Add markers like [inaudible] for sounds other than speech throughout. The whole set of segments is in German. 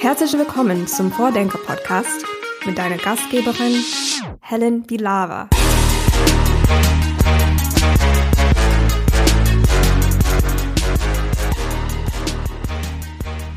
Herzlich willkommen zum Vordenker-Podcast mit deiner Gastgeberin Helen Bilava.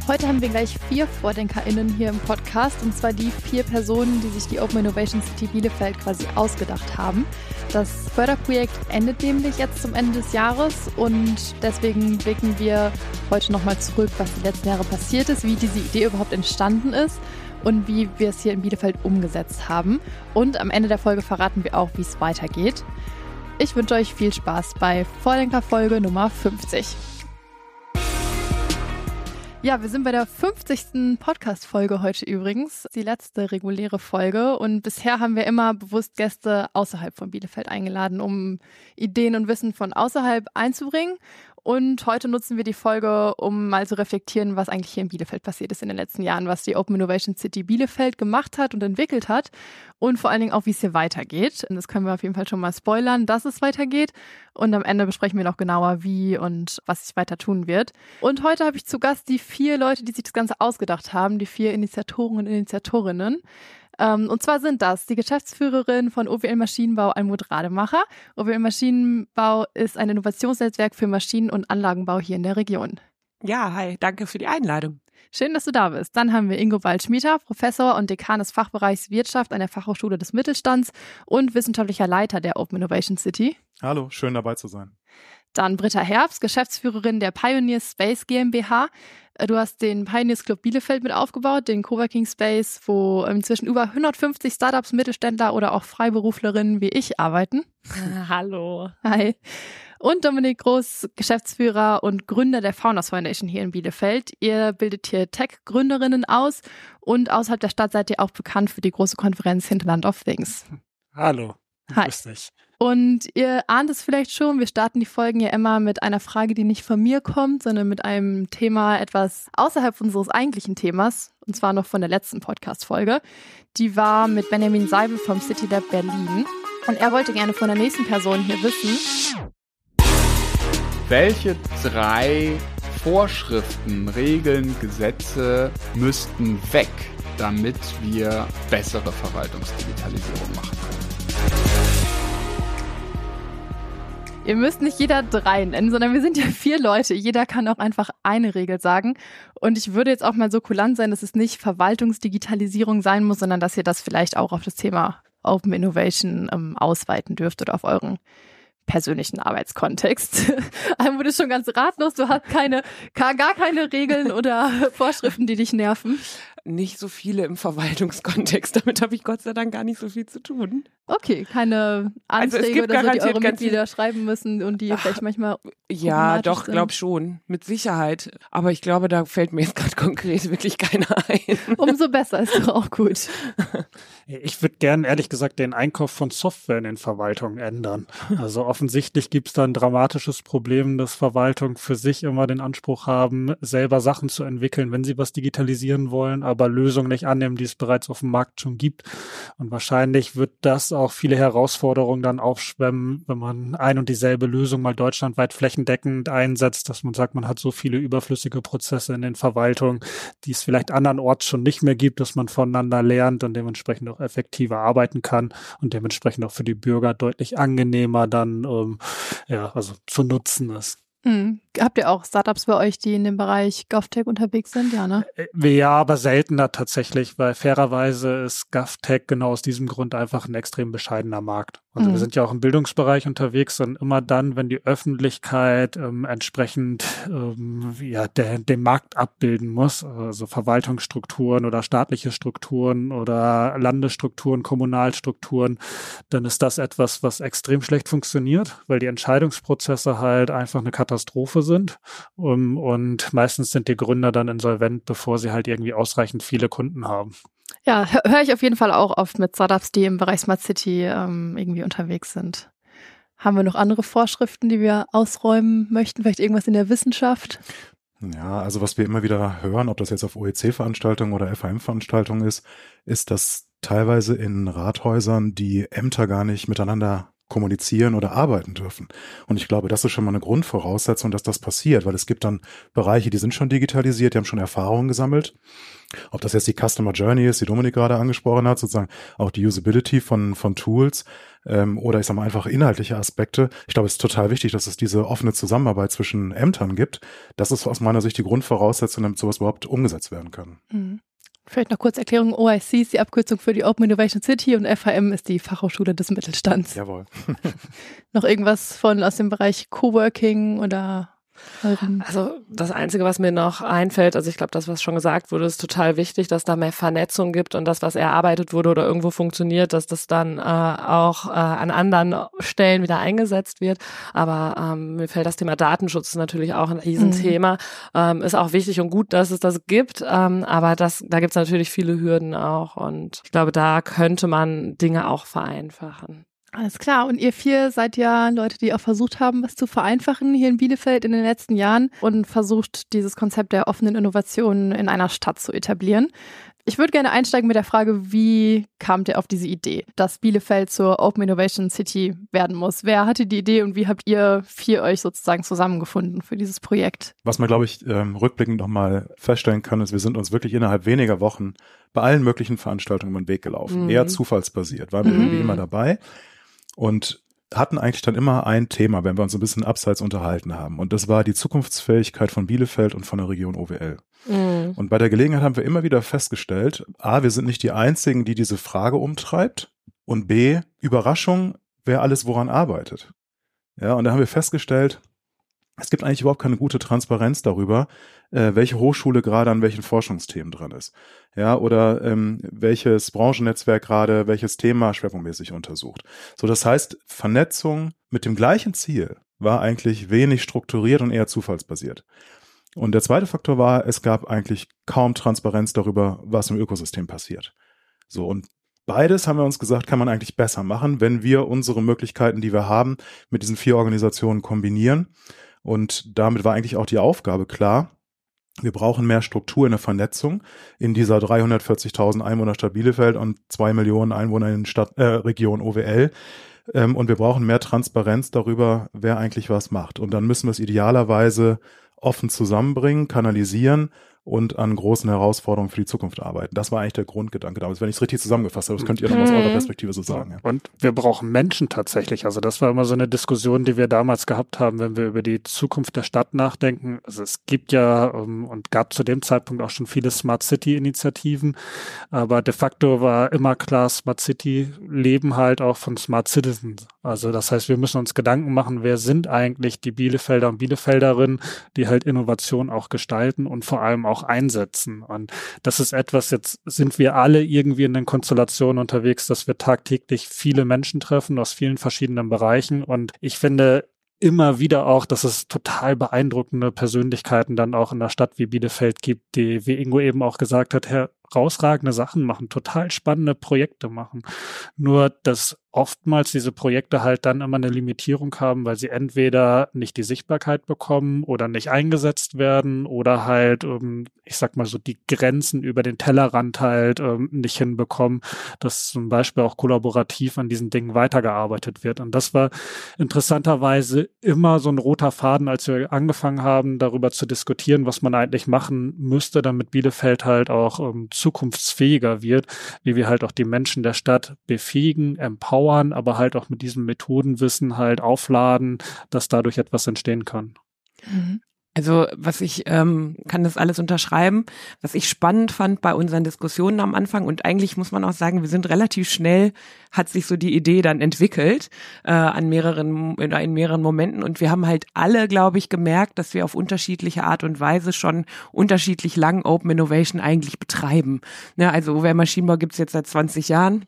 Heute haben wir gleich vier VordenkerInnen hier im Podcast und zwar die vier Personen, die sich die Open Innovation City Bielefeld quasi ausgedacht haben. Das Förderprojekt endet nämlich jetzt zum Ende des Jahres und deswegen blicken wir heute nochmal zurück, was die letzten Jahre passiert ist, wie diese Idee überhaupt entstanden ist und wie wir es hier in Bielefeld umgesetzt haben. Und am Ende der Folge verraten wir auch, wie es weitergeht. Ich wünsche euch viel Spaß bei Vordenker Folge Nummer 50. Ja, wir sind bei der 50. Podcast-Folge heute übrigens. Die letzte reguläre Folge. Und bisher haben wir immer bewusst Gäste außerhalb von Bielefeld eingeladen, um Ideen und Wissen von außerhalb einzubringen. Und heute nutzen wir die Folge, um mal zu reflektieren, was eigentlich hier in Bielefeld passiert ist in den letzten Jahren, was die Open Innovation City Bielefeld gemacht hat und entwickelt hat und vor allen Dingen auch, wie es hier weitergeht. Und das können wir auf jeden Fall schon mal spoilern, dass es weitergeht. Und am Ende besprechen wir noch genauer, wie und was sich weiter tun wird. Und heute habe ich zu Gast die vier Leute, die sich das Ganze ausgedacht haben, die vier Initiatoren und Initiatorinnen. Ähm, und zwar sind das die Geschäftsführerin von OWL Maschinenbau Almut Rademacher. OWL Maschinenbau ist ein Innovationsnetzwerk für Maschinen- und Anlagenbau hier in der Region. Ja, hi, danke für die Einladung. Schön, dass du da bist. Dann haben wir Ingo Waldschmieter, Professor und Dekan des Fachbereichs Wirtschaft an der Fachhochschule des Mittelstands und wissenschaftlicher Leiter der Open Innovation City. Hallo, schön dabei zu sein. Dann Britta Herbst, Geschäftsführerin der Pioneer Space GmbH. Du hast den Pioneers Club Bielefeld mit aufgebaut, den Coworking Space, wo inzwischen über 150 Startups, Mittelständler oder auch Freiberuflerinnen wie ich arbeiten. Hallo. Hi. Und Dominik Groß, Geschäftsführer und Gründer der Founders Foundation hier in Bielefeld. Ihr bildet hier Tech-Gründerinnen aus und außerhalb der Stadt seid ihr auch bekannt für die große Konferenz Hinterland of Things. Hallo. Hi. Grüß dich. Und ihr ahnt es vielleicht schon, wir starten die Folgen ja immer mit einer Frage, die nicht von mir kommt, sondern mit einem Thema etwas außerhalb unseres eigentlichen Themas, und zwar noch von der letzten Podcast-Folge. Die war mit Benjamin Seibel vom City Lab Berlin. Und er wollte gerne von der nächsten Person hier wissen. Welche drei Vorschriften, Regeln, Gesetze müssten weg, damit wir bessere Verwaltungsdigitalisierung machen können? Ihr müsst nicht jeder drei nennen, sondern wir sind ja vier Leute. Jeder kann auch einfach eine Regel sagen. Und ich würde jetzt auch mal so kulant sein, dass es nicht Verwaltungsdigitalisierung sein muss, sondern dass ihr das vielleicht auch auf das Thema Open Innovation ähm, ausweiten dürft oder auf euren persönlichen Arbeitskontext. [laughs] Almut ist schon ganz ratlos, du hast keine, gar keine Regeln oder Vorschriften, die dich nerven. Nicht so viele im Verwaltungskontext. [laughs] Damit habe ich Gott sei Dank gar nicht so viel zu tun. Okay, keine Also es Anträge gibt oder so, die eure Mitglieder schreiben müssen und die Ach, vielleicht manchmal Ja, doch, sind. glaub schon. Mit Sicherheit. Aber ich glaube, da fällt mir jetzt gerade [laughs] konkret wirklich keiner ein. Umso besser, ist doch auch gut. [laughs] Ich würde gern ehrlich gesagt den Einkauf von Software in den Verwaltungen ändern. Also offensichtlich gibt es da ein dramatisches Problem, dass Verwaltungen für sich immer den Anspruch haben, selber Sachen zu entwickeln, wenn sie was digitalisieren wollen, aber Lösungen nicht annehmen, die es bereits auf dem Markt schon gibt. Und wahrscheinlich wird das auch viele Herausforderungen dann aufschwemmen, wenn man ein und dieselbe Lösung mal deutschlandweit flächendeckend einsetzt, dass man sagt, man hat so viele überflüssige Prozesse in den Verwaltungen, die es vielleicht andernorts schon nicht mehr gibt, dass man voneinander lernt und dementsprechend auch effektiver arbeiten kann und dementsprechend auch für die Bürger deutlich angenehmer dann ähm, ja also zu nutzen ist. Hm. Habt ihr auch Startups bei euch, die in dem Bereich GovTech unterwegs sind? Ja, ne? Äh, Ja, aber seltener tatsächlich, weil fairerweise ist GovTech genau aus diesem Grund einfach ein extrem bescheidener Markt. Also Mhm. wir sind ja auch im Bildungsbereich unterwegs und immer dann, wenn die Öffentlichkeit ähm, entsprechend ähm, ja, der, den Markt abbilden muss, also Verwaltungsstrukturen oder staatliche Strukturen oder Landesstrukturen, Kommunalstrukturen, dann ist das etwas, was extrem schlecht funktioniert, weil die Entscheidungsprozesse halt einfach eine Katastrophe sind. Um, und meistens sind die Gründer dann insolvent, bevor sie halt irgendwie ausreichend viele Kunden haben. Ja, hö- höre ich auf jeden Fall auch oft mit Startups, die im Bereich Smart City ähm, irgendwie unterwegs sind. Haben wir noch andere Vorschriften, die wir ausräumen möchten? Vielleicht irgendwas in der Wissenschaft? Ja, also was wir immer wieder hören, ob das jetzt auf OEC-Veranstaltungen oder FAM-Veranstaltungen ist, ist, dass teilweise in Rathäusern die Ämter gar nicht miteinander kommunizieren oder arbeiten dürfen. Und ich glaube, das ist schon mal eine Grundvoraussetzung, dass das passiert, weil es gibt dann Bereiche, die sind schon digitalisiert, die haben schon Erfahrungen gesammelt. Ob das jetzt die Customer Journey ist, die Dominik gerade angesprochen hat, sozusagen auch die Usability von, von Tools ähm, oder ich sage mal einfach inhaltliche Aspekte. Ich glaube, es ist total wichtig, dass es diese offene Zusammenarbeit zwischen Ämtern gibt. Das ist aus meiner Sicht die Grundvoraussetzung, damit sowas überhaupt umgesetzt werden kann. Mhm. Vielleicht noch kurz Erklärung. OIC ist die Abkürzung für die Open Innovation City und FHM ist die Fachhochschule des Mittelstands. Jawohl. [laughs] [laughs] noch irgendwas von aus dem Bereich Coworking oder also das Einzige, was mir noch einfällt, also ich glaube, das, was schon gesagt wurde, ist total wichtig, dass da mehr Vernetzung gibt und das, was erarbeitet wurde oder irgendwo funktioniert, dass das dann äh, auch äh, an anderen Stellen wieder eingesetzt wird. Aber ähm, mir fällt das Thema Datenschutz natürlich auch ein Riesenthema. Mhm. Ähm, ist auch wichtig und gut, dass es das gibt, ähm, aber das, da gibt es natürlich viele Hürden auch und ich glaube, da könnte man Dinge auch vereinfachen. Alles klar. Und ihr vier seid ja Leute, die auch versucht haben, was zu vereinfachen hier in Bielefeld in den letzten Jahren und versucht, dieses Konzept der offenen Innovationen in einer Stadt zu etablieren. Ich würde gerne einsteigen mit der Frage, wie kamt ihr auf diese Idee, dass Bielefeld zur Open Innovation City werden muss? Wer hatte die Idee und wie habt ihr vier euch sozusagen zusammengefunden für dieses Projekt? Was man, glaube ich, ähm, rückblickend nochmal feststellen kann, ist, wir sind uns wirklich innerhalb weniger Wochen bei allen möglichen Veranstaltungen über den Weg gelaufen. Mhm. Eher zufallsbasiert, waren wir mhm. irgendwie immer dabei und hatten eigentlich dann immer ein Thema, wenn wir uns ein bisschen abseits unterhalten haben. Und das war die Zukunftsfähigkeit von Bielefeld und von der Region OWL. Mhm. Und bei der Gelegenheit haben wir immer wieder festgestellt, A, wir sind nicht die Einzigen, die diese Frage umtreibt. Und B, Überraschung, wer alles woran arbeitet. Ja, und da haben wir festgestellt, es gibt eigentlich überhaupt keine gute Transparenz darüber, äh, welche Hochschule gerade an welchen Forschungsthemen dran ist. Ja, oder ähm, welches Branchennetzwerk gerade welches Thema schwerpunktmäßig untersucht. So, das heißt, Vernetzung mit dem gleichen Ziel war eigentlich wenig strukturiert und eher zufallsbasiert. Und der zweite Faktor war, es gab eigentlich kaum Transparenz darüber, was im Ökosystem passiert. So, und beides haben wir uns gesagt, kann man eigentlich besser machen, wenn wir unsere Möglichkeiten, die wir haben, mit diesen vier Organisationen kombinieren. Und damit war eigentlich auch die Aufgabe klar, wir brauchen mehr Struktur in der Vernetzung in dieser 340.000 Einwohnerstadt Bielefeld und zwei Millionen Einwohner in Stadt, äh, Region OWL. Ähm, und wir brauchen mehr Transparenz darüber, wer eigentlich was macht. Und dann müssen wir es idealerweise offen zusammenbringen, kanalisieren und an großen Herausforderungen für die Zukunft arbeiten. Das war eigentlich der Grundgedanke damals, wenn ich es richtig zusammengefasst habe. Das könnt ihr noch aus eurer mhm. Perspektive so sagen. Ja. Und wir brauchen Menschen tatsächlich. Also das war immer so eine Diskussion, die wir damals gehabt haben, wenn wir über die Zukunft der Stadt nachdenken. Also es gibt ja um, ähm, und gab zu dem Zeitpunkt auch schon viele Smart City Initiativen, aber de facto war immer klar, Smart City leben halt auch von Smart Citizens. Also das heißt, wir müssen uns Gedanken machen, wer sind eigentlich die Bielefelder und Bielefelderinnen, die halt Innovation auch gestalten und vor allem auch einsetzen. Und das ist etwas, jetzt sind wir alle irgendwie in den Konstellationen unterwegs, dass wir tagtäglich viele Menschen treffen aus vielen verschiedenen Bereichen. Und ich finde, immer wieder auch, dass es total beeindruckende Persönlichkeiten dann auch in der Stadt wie Bielefeld gibt, die, wie Ingo eben auch gesagt hat, herausragende Sachen machen, total spannende Projekte machen. Nur, dass oftmals diese Projekte halt dann immer eine Limitierung haben, weil sie entweder nicht die Sichtbarkeit bekommen oder nicht eingesetzt werden oder halt, ähm, ich sag mal so, die Grenzen über den Tellerrand halt ähm, nicht hinbekommen, dass zum Beispiel auch kollaborativ an diesen Dingen weitergearbeitet wird. Und das war interessanterweise immer so ein roter Faden, als wir angefangen haben, darüber zu diskutieren, was man eigentlich machen müsste, damit Bielefeld halt auch ähm, zukunftsfähiger wird, wie wir halt auch die Menschen der Stadt befähigen, empowern empowern, aber halt auch mit diesem Methodenwissen halt aufladen, dass dadurch etwas entstehen kann. Mhm. Also was ich ähm, kann das alles unterschreiben. Was ich spannend fand bei unseren Diskussionen am Anfang und eigentlich muss man auch sagen, wir sind relativ schnell hat sich so die Idee dann entwickelt äh, an mehreren in, mehreren Momenten und wir haben halt alle, glaube ich, gemerkt, dass wir auf unterschiedliche Art und Weise schon unterschiedlich lang Open Innovation eigentlich betreiben. Ne, also OWR Maschinenbau gibt's jetzt seit 20 Jahren.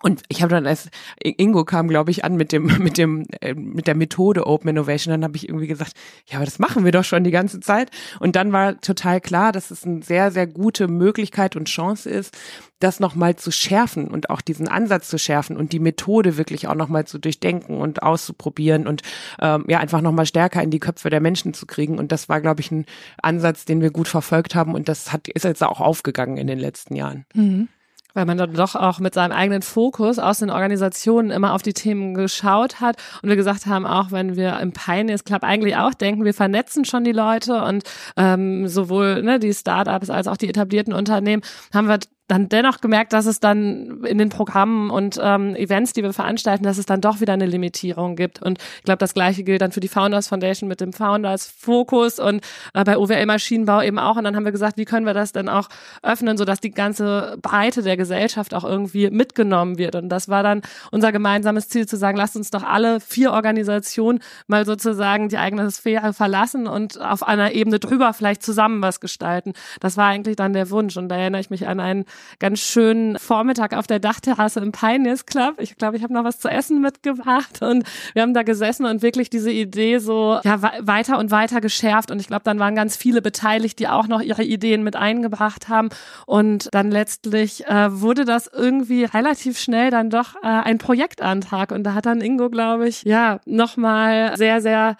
Und ich habe dann als Ingo kam, glaube ich, an mit dem [laughs] mit dem äh, mit der Methode Open Innovation, dann habe ich irgendwie gesagt, ja, aber das machen wir doch schon die ganze Zeit. Und dann war total klar, dass es eine sehr sehr gute Möglichkeit und Chance ist, das nochmal zu schärfen und auch diesen Ansatz zu schärfen und die Methode wirklich auch nochmal zu durchdenken und auszuprobieren und ähm, ja einfach nochmal stärker in die Köpfe der Menschen zu kriegen. Und das war, glaube ich, ein Ansatz, den wir gut verfolgt haben und das hat ist jetzt auch aufgegangen in den letzten Jahren. Mhm. Weil man dann doch auch mit seinem eigenen Fokus aus den Organisationen immer auf die Themen geschaut hat. Und wir gesagt haben, auch wenn wir im Pioneers Club eigentlich auch denken, wir vernetzen schon die Leute und ähm, sowohl ne, die Startups als auch die etablierten Unternehmen, haben wir dann dennoch gemerkt, dass es dann in den Programmen und ähm, Events, die wir veranstalten, dass es dann doch wieder eine Limitierung gibt. Und ich glaube, das gleiche gilt dann für die Founders Foundation mit dem Founders Fokus und äh, bei OWL Maschinenbau eben auch. Und dann haben wir gesagt, wie können wir das denn auch öffnen, sodass die ganze Breite der Gesellschaft auch irgendwie mitgenommen wird. Und das war dann unser gemeinsames Ziel zu sagen, lasst uns doch alle vier Organisationen mal sozusagen die eigene Sphäre verlassen und auf einer Ebene drüber vielleicht zusammen was gestalten. Das war eigentlich dann der Wunsch. Und da erinnere ich mich an einen ganz schönen Vormittag auf der Dachterrasse im Pioneers Club. Ich glaube, ich habe noch was zu essen mitgebracht und wir haben da gesessen und wirklich diese Idee so ja, weiter und weiter geschärft. Und ich glaube, dann waren ganz viele beteiligt, die auch noch ihre Ideen mit eingebracht haben. Und dann letztlich äh, wurde das irgendwie relativ schnell dann doch äh, ein Projektantrag. Und da hat dann Ingo, glaube ich, ja, nochmal sehr, sehr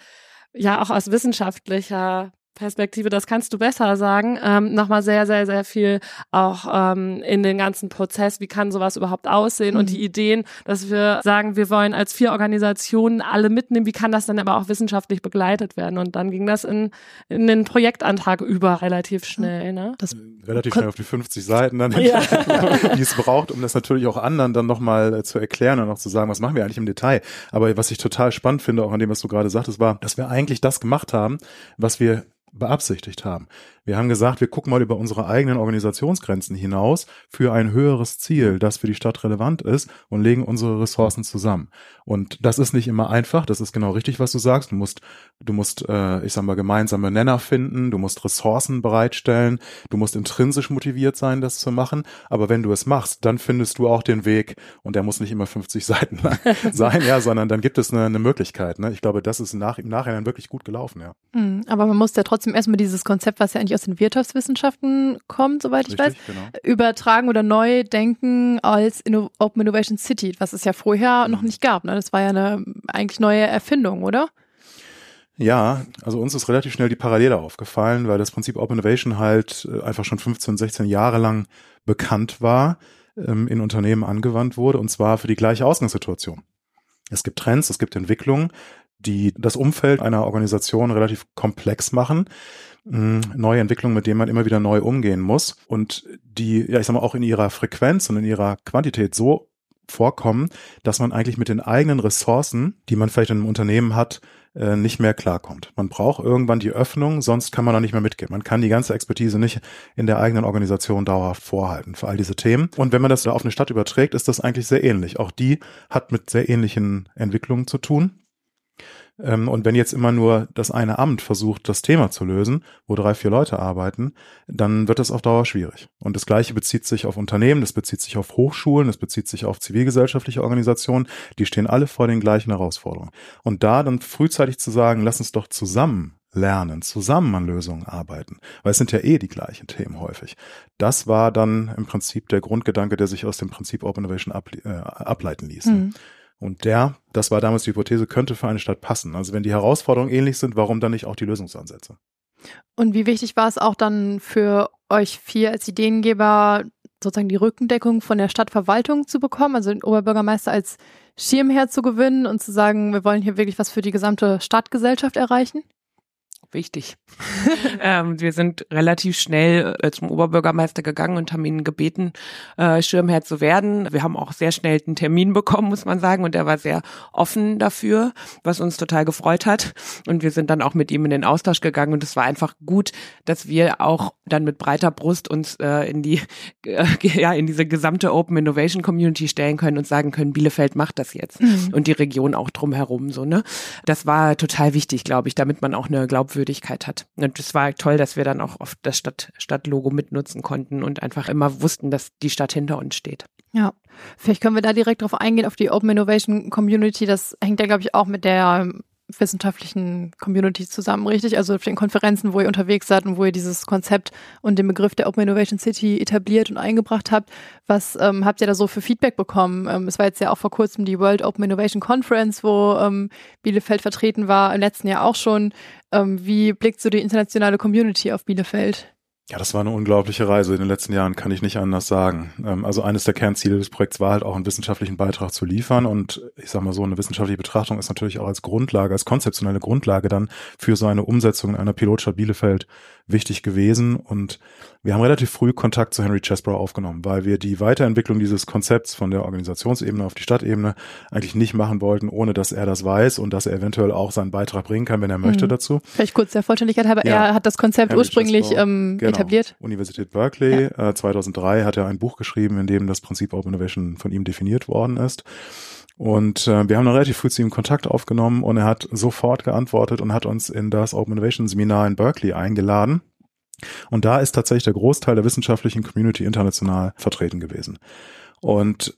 ja auch aus wissenschaftlicher Perspektive, das kannst du besser sagen, ähm, nochmal sehr, sehr, sehr viel auch ähm, in den ganzen Prozess, wie kann sowas überhaupt aussehen mhm. und die Ideen, dass wir sagen, wir wollen als vier Organisationen alle mitnehmen, wie kann das dann aber auch wissenschaftlich begleitet werden und dann ging das in, in den Projektantrag über relativ schnell. Ne? Das relativ schnell auf die 50 Seiten dann, ja. [laughs] die es braucht, um das natürlich auch anderen dann nochmal äh, zu erklären und auch zu sagen, was machen wir eigentlich im Detail. Aber was ich total spannend finde, auch an dem, was du gerade sagtest, war, dass wir eigentlich das gemacht haben, was wir beabsichtigt haben. Wir haben gesagt, wir gucken mal über unsere eigenen Organisationsgrenzen hinaus für ein höheres Ziel, das für die Stadt relevant ist und legen unsere Ressourcen zusammen. Und das ist nicht immer einfach. Das ist genau richtig, was du sagst. Du musst, du musst, äh, ich sag mal, gemeinsame Nenner finden. Du musst Ressourcen bereitstellen. Du musst intrinsisch motiviert sein, das zu machen. Aber wenn du es machst, dann findest du auch den Weg. Und der muss nicht immer 50 [laughs] Seiten lang sein, ja, sondern dann gibt es eine, eine Möglichkeit. Ne? Ich glaube, das ist nach, im Nachhinein wirklich gut gelaufen, ja. Mhm, aber man muss ja trotzdem erstmal dieses Konzept, was ja eigentlich aus den Wirtschaftswissenschaften kommt, soweit ich Richtig, weiß, genau. übertragen oder neu denken als Inno Open Innovation City, was es ja vorher mhm. noch nicht gab. Ne? Das war ja eine eigentlich neue Erfindung, oder? Ja, also uns ist relativ schnell die Parallele aufgefallen, weil das Prinzip Open Innovation halt äh, einfach schon 15, 16 Jahre lang bekannt war, ähm, in Unternehmen angewandt wurde und zwar für die gleiche Ausgangssituation. Es gibt Trends, es gibt Entwicklungen, die das Umfeld einer Organisation relativ komplex machen. Mm, neue Entwicklungen, mit denen man immer wieder neu umgehen muss und die, ja, ich sag mal, auch in ihrer Frequenz und in ihrer Quantität so vorkommen, dass man eigentlich mit den eigenen Ressourcen, die man vielleicht in einem Unternehmen hat, äh, nicht mehr klarkommt. Man braucht irgendwann die Öffnung, sonst kann man da nicht mehr mitgehen. Man kann die ganze Expertise nicht in der eigenen Organisation dauerhaft vorhalten für all diese Themen. Und wenn man das da auf eine Stadt überträgt, ist das eigentlich sehr ähnlich. Auch die hat mit sehr ähnlichen Entwicklungen zu tun. Ähm, und wenn jetzt immer nur das eine Amt versucht, das Thema zu lösen, wo drei, vier Leute arbeiten, dann wird das auf Dauer schwierig. Und das Gleiche bezieht sich auf Unternehmen, das bezieht sich auf Hochschulen, das bezieht sich auf zivilgesellschaftliche Organisationen. Die stehen alle vor den gleichen Herausforderungen. Und da dann frühzeitig zu sagen, lass uns doch zusammen lernen, zusammen an Lösungen arbeiten, weil es sind ja eh die gleichen Themen häufig. Das war dann im Prinzip der Grundgedanke, der sich aus dem Prinzip Open Innovation äh, ableiten ließ. Mhm. Und der, das war damals die Hypothese, könnte für eine Stadt passen. Also wenn die Herausforderungen ähnlich sind, warum dann nicht auch die Lösungsansätze? Und wie wichtig war es auch dann für euch vier als Ideengeber, sozusagen die Rückendeckung von der Stadtverwaltung zu bekommen, also den Oberbürgermeister als Schirmherr zu gewinnen und zu sagen, wir wollen hier wirklich was für die gesamte Stadtgesellschaft erreichen? Wichtig. [laughs] ähm, wir sind relativ schnell äh, zum Oberbürgermeister gegangen und haben ihn gebeten, äh, Schirmherr zu werden. Wir haben auch sehr schnell einen Termin bekommen, muss man sagen, und er war sehr offen dafür, was uns total gefreut hat. Und wir sind dann auch mit ihm in den Austausch gegangen und es war einfach gut, dass wir auch dann mit breiter Brust uns äh, in die äh, [laughs] ja in diese gesamte Open Innovation Community stellen können und sagen können, Bielefeld macht das jetzt mhm. und die Region auch drumherum so ne. Das war total wichtig, glaube ich, damit man auch eine glaubwürdige Glaubwürdigkeit hat. Und es war toll, dass wir dann auch oft das Stadt, Stadtlogo mitnutzen konnten und einfach immer wussten, dass die Stadt hinter uns steht. Ja, vielleicht können wir da direkt drauf eingehen, auf die Open Innovation Community. Das hängt ja, glaube ich, auch mit der wissenschaftlichen Community zusammen, richtig? Also auf den Konferenzen, wo ihr unterwegs seid und wo ihr dieses Konzept und den Begriff der Open Innovation City etabliert und eingebracht habt. Was ähm, habt ihr da so für Feedback bekommen? Ähm, es war jetzt ja auch vor kurzem die World Open Innovation Conference, wo ähm, Bielefeld vertreten war, im letzten Jahr auch schon. Ähm, wie blickt so die internationale Community auf Bielefeld? Ja, das war eine unglaubliche Reise in den letzten Jahren, kann ich nicht anders sagen. Ähm, also eines der Kernziele des Projekts war halt auch einen wissenschaftlichen Beitrag zu liefern und ich sag mal so, eine wissenschaftliche Betrachtung ist natürlich auch als Grundlage, als konzeptionelle Grundlage dann für so eine Umsetzung in einer Pilotstadt Bielefeld wichtig gewesen und wir haben relativ früh Kontakt zu Henry Chesbrough aufgenommen, weil wir die Weiterentwicklung dieses Konzepts von der Organisationsebene auf die Stadtebene eigentlich nicht machen wollten, ohne dass er das weiß und dass er eventuell auch seinen Beitrag bringen kann, wenn er möchte mhm. dazu. Vielleicht kurz der Vollständigkeit halber, ja. er hat das Konzept Henry ursprünglich ähm, genau. etabliert. Universität Berkeley, ja. äh, 2003 hat er ein Buch geschrieben, in dem das Prinzip Open Innovation von ihm definiert worden ist. Und äh, wir haben dann relativ früh zu ihm Kontakt aufgenommen und er hat sofort geantwortet und hat uns in das Open Innovation Seminar in Berkeley eingeladen. Und da ist tatsächlich der Großteil der wissenschaftlichen Community international vertreten gewesen. Und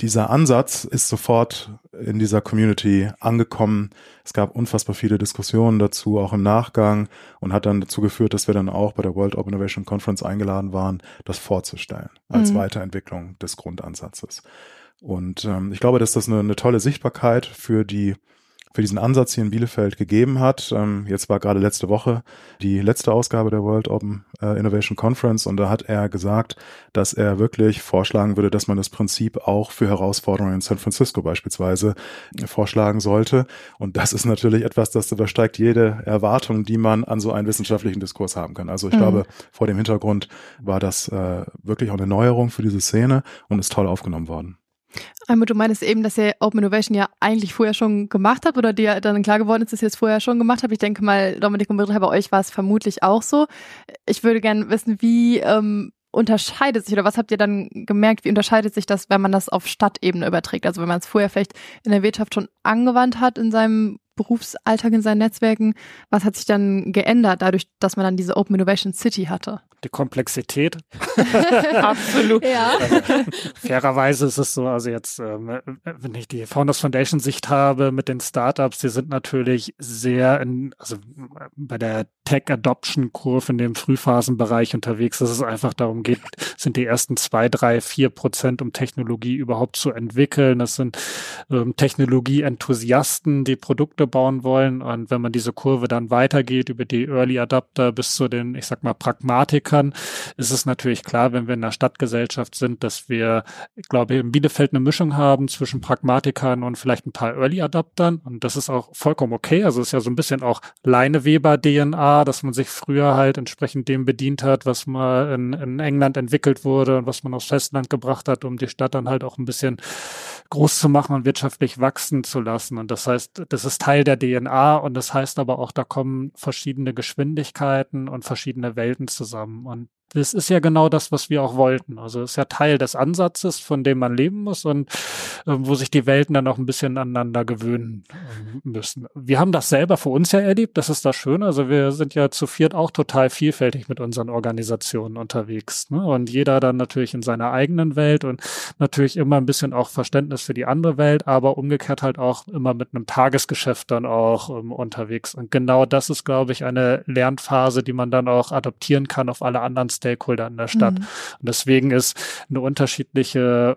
dieser Ansatz ist sofort in dieser Community angekommen. Es gab unfassbar viele Diskussionen dazu, auch im Nachgang, und hat dann dazu geführt, dass wir dann auch bei der World Open Innovation Conference eingeladen waren, das vorzustellen als mhm. Weiterentwicklung des Grundansatzes. Und ähm, ich glaube, dass das eine, eine tolle Sichtbarkeit für die für diesen Ansatz hier in Bielefeld gegeben hat. Ähm, jetzt war gerade letzte Woche die letzte Ausgabe der World Open äh, Innovation Conference und da hat er gesagt, dass er wirklich vorschlagen würde, dass man das Prinzip auch für Herausforderungen in San Francisco beispielsweise vorschlagen sollte. Und das ist natürlich etwas, das übersteigt jede Erwartung, die man an so einen wissenschaftlichen Diskurs haben kann. Also ich mhm. glaube, vor dem Hintergrund war das äh, wirklich auch eine Neuerung für diese Szene und ist toll aufgenommen worden. Einmal, du meinst eben, dass ihr Open Innovation ja eigentlich vorher schon gemacht habt oder dir dann klar geworden ist, dass ihr es vorher schon gemacht habt. Ich denke mal, Dominik und Britta, bei euch war es vermutlich auch so. Ich würde gerne wissen, wie ähm, unterscheidet sich oder was habt ihr dann gemerkt, wie unterscheidet sich das, wenn man das auf Stadtebene überträgt? Also wenn man es vorher vielleicht in der Wirtschaft schon angewandt hat in seinem Berufsalltag, in seinen Netzwerken, was hat sich dann geändert dadurch, dass man dann diese Open Innovation City hatte? die Komplexität. [laughs] Absolut. ja. Also, fairerweise ist es so, also jetzt, ähm, wenn ich die Founders Foundation Sicht habe mit den Startups, die sind natürlich sehr in, also bei der Tech Adoption Kurve in dem Frühphasenbereich unterwegs, dass es einfach darum geht, sind die ersten zwei, drei, vier Prozent, um Technologie überhaupt zu entwickeln. Das sind ähm, Technologie-Enthusiasten, die Produkte bauen wollen. Und wenn man diese Kurve dann weitergeht über die Early Adapter bis zu den, ich sag mal, Pragmatik kann, ist es natürlich klar, wenn wir in einer Stadtgesellschaft sind, dass wir, ich glaube, in Bielefeld eine Mischung haben zwischen Pragmatikern und vielleicht ein paar Early Adaptern. Und das ist auch vollkommen okay. Also es ist ja so ein bisschen auch Leineweber-DNA, dass man sich früher halt entsprechend dem bedient hat, was mal in, in England entwickelt wurde und was man aus Festland gebracht hat, um die Stadt dann halt auch ein bisschen groß zu machen und wirtschaftlich wachsen zu lassen. Und das heißt, das ist Teil der DNA und das heißt aber auch, da kommen verschiedene Geschwindigkeiten und verschiedene Welten zusammen. Und das ist ja genau das, was wir auch wollten. Also es ist ja Teil des Ansatzes, von dem man leben muss und äh, wo sich die Welten dann auch ein bisschen aneinander gewöhnen äh, müssen. Wir haben das selber für uns ja erlebt, das ist das Schöne. Also wir sind ja zu viert auch total vielfältig mit unseren Organisationen unterwegs. Ne? Und jeder dann natürlich in seiner eigenen Welt und natürlich immer ein bisschen auch Verständnis für die andere Welt, aber umgekehrt halt auch immer mit einem Tagesgeschäft dann auch ähm, unterwegs. Und genau das ist, glaube ich, eine Lernphase, die man dann auch adaptieren kann auf alle anderen Stakeholder in der Stadt. Mhm. Und deswegen ist eine unterschiedliche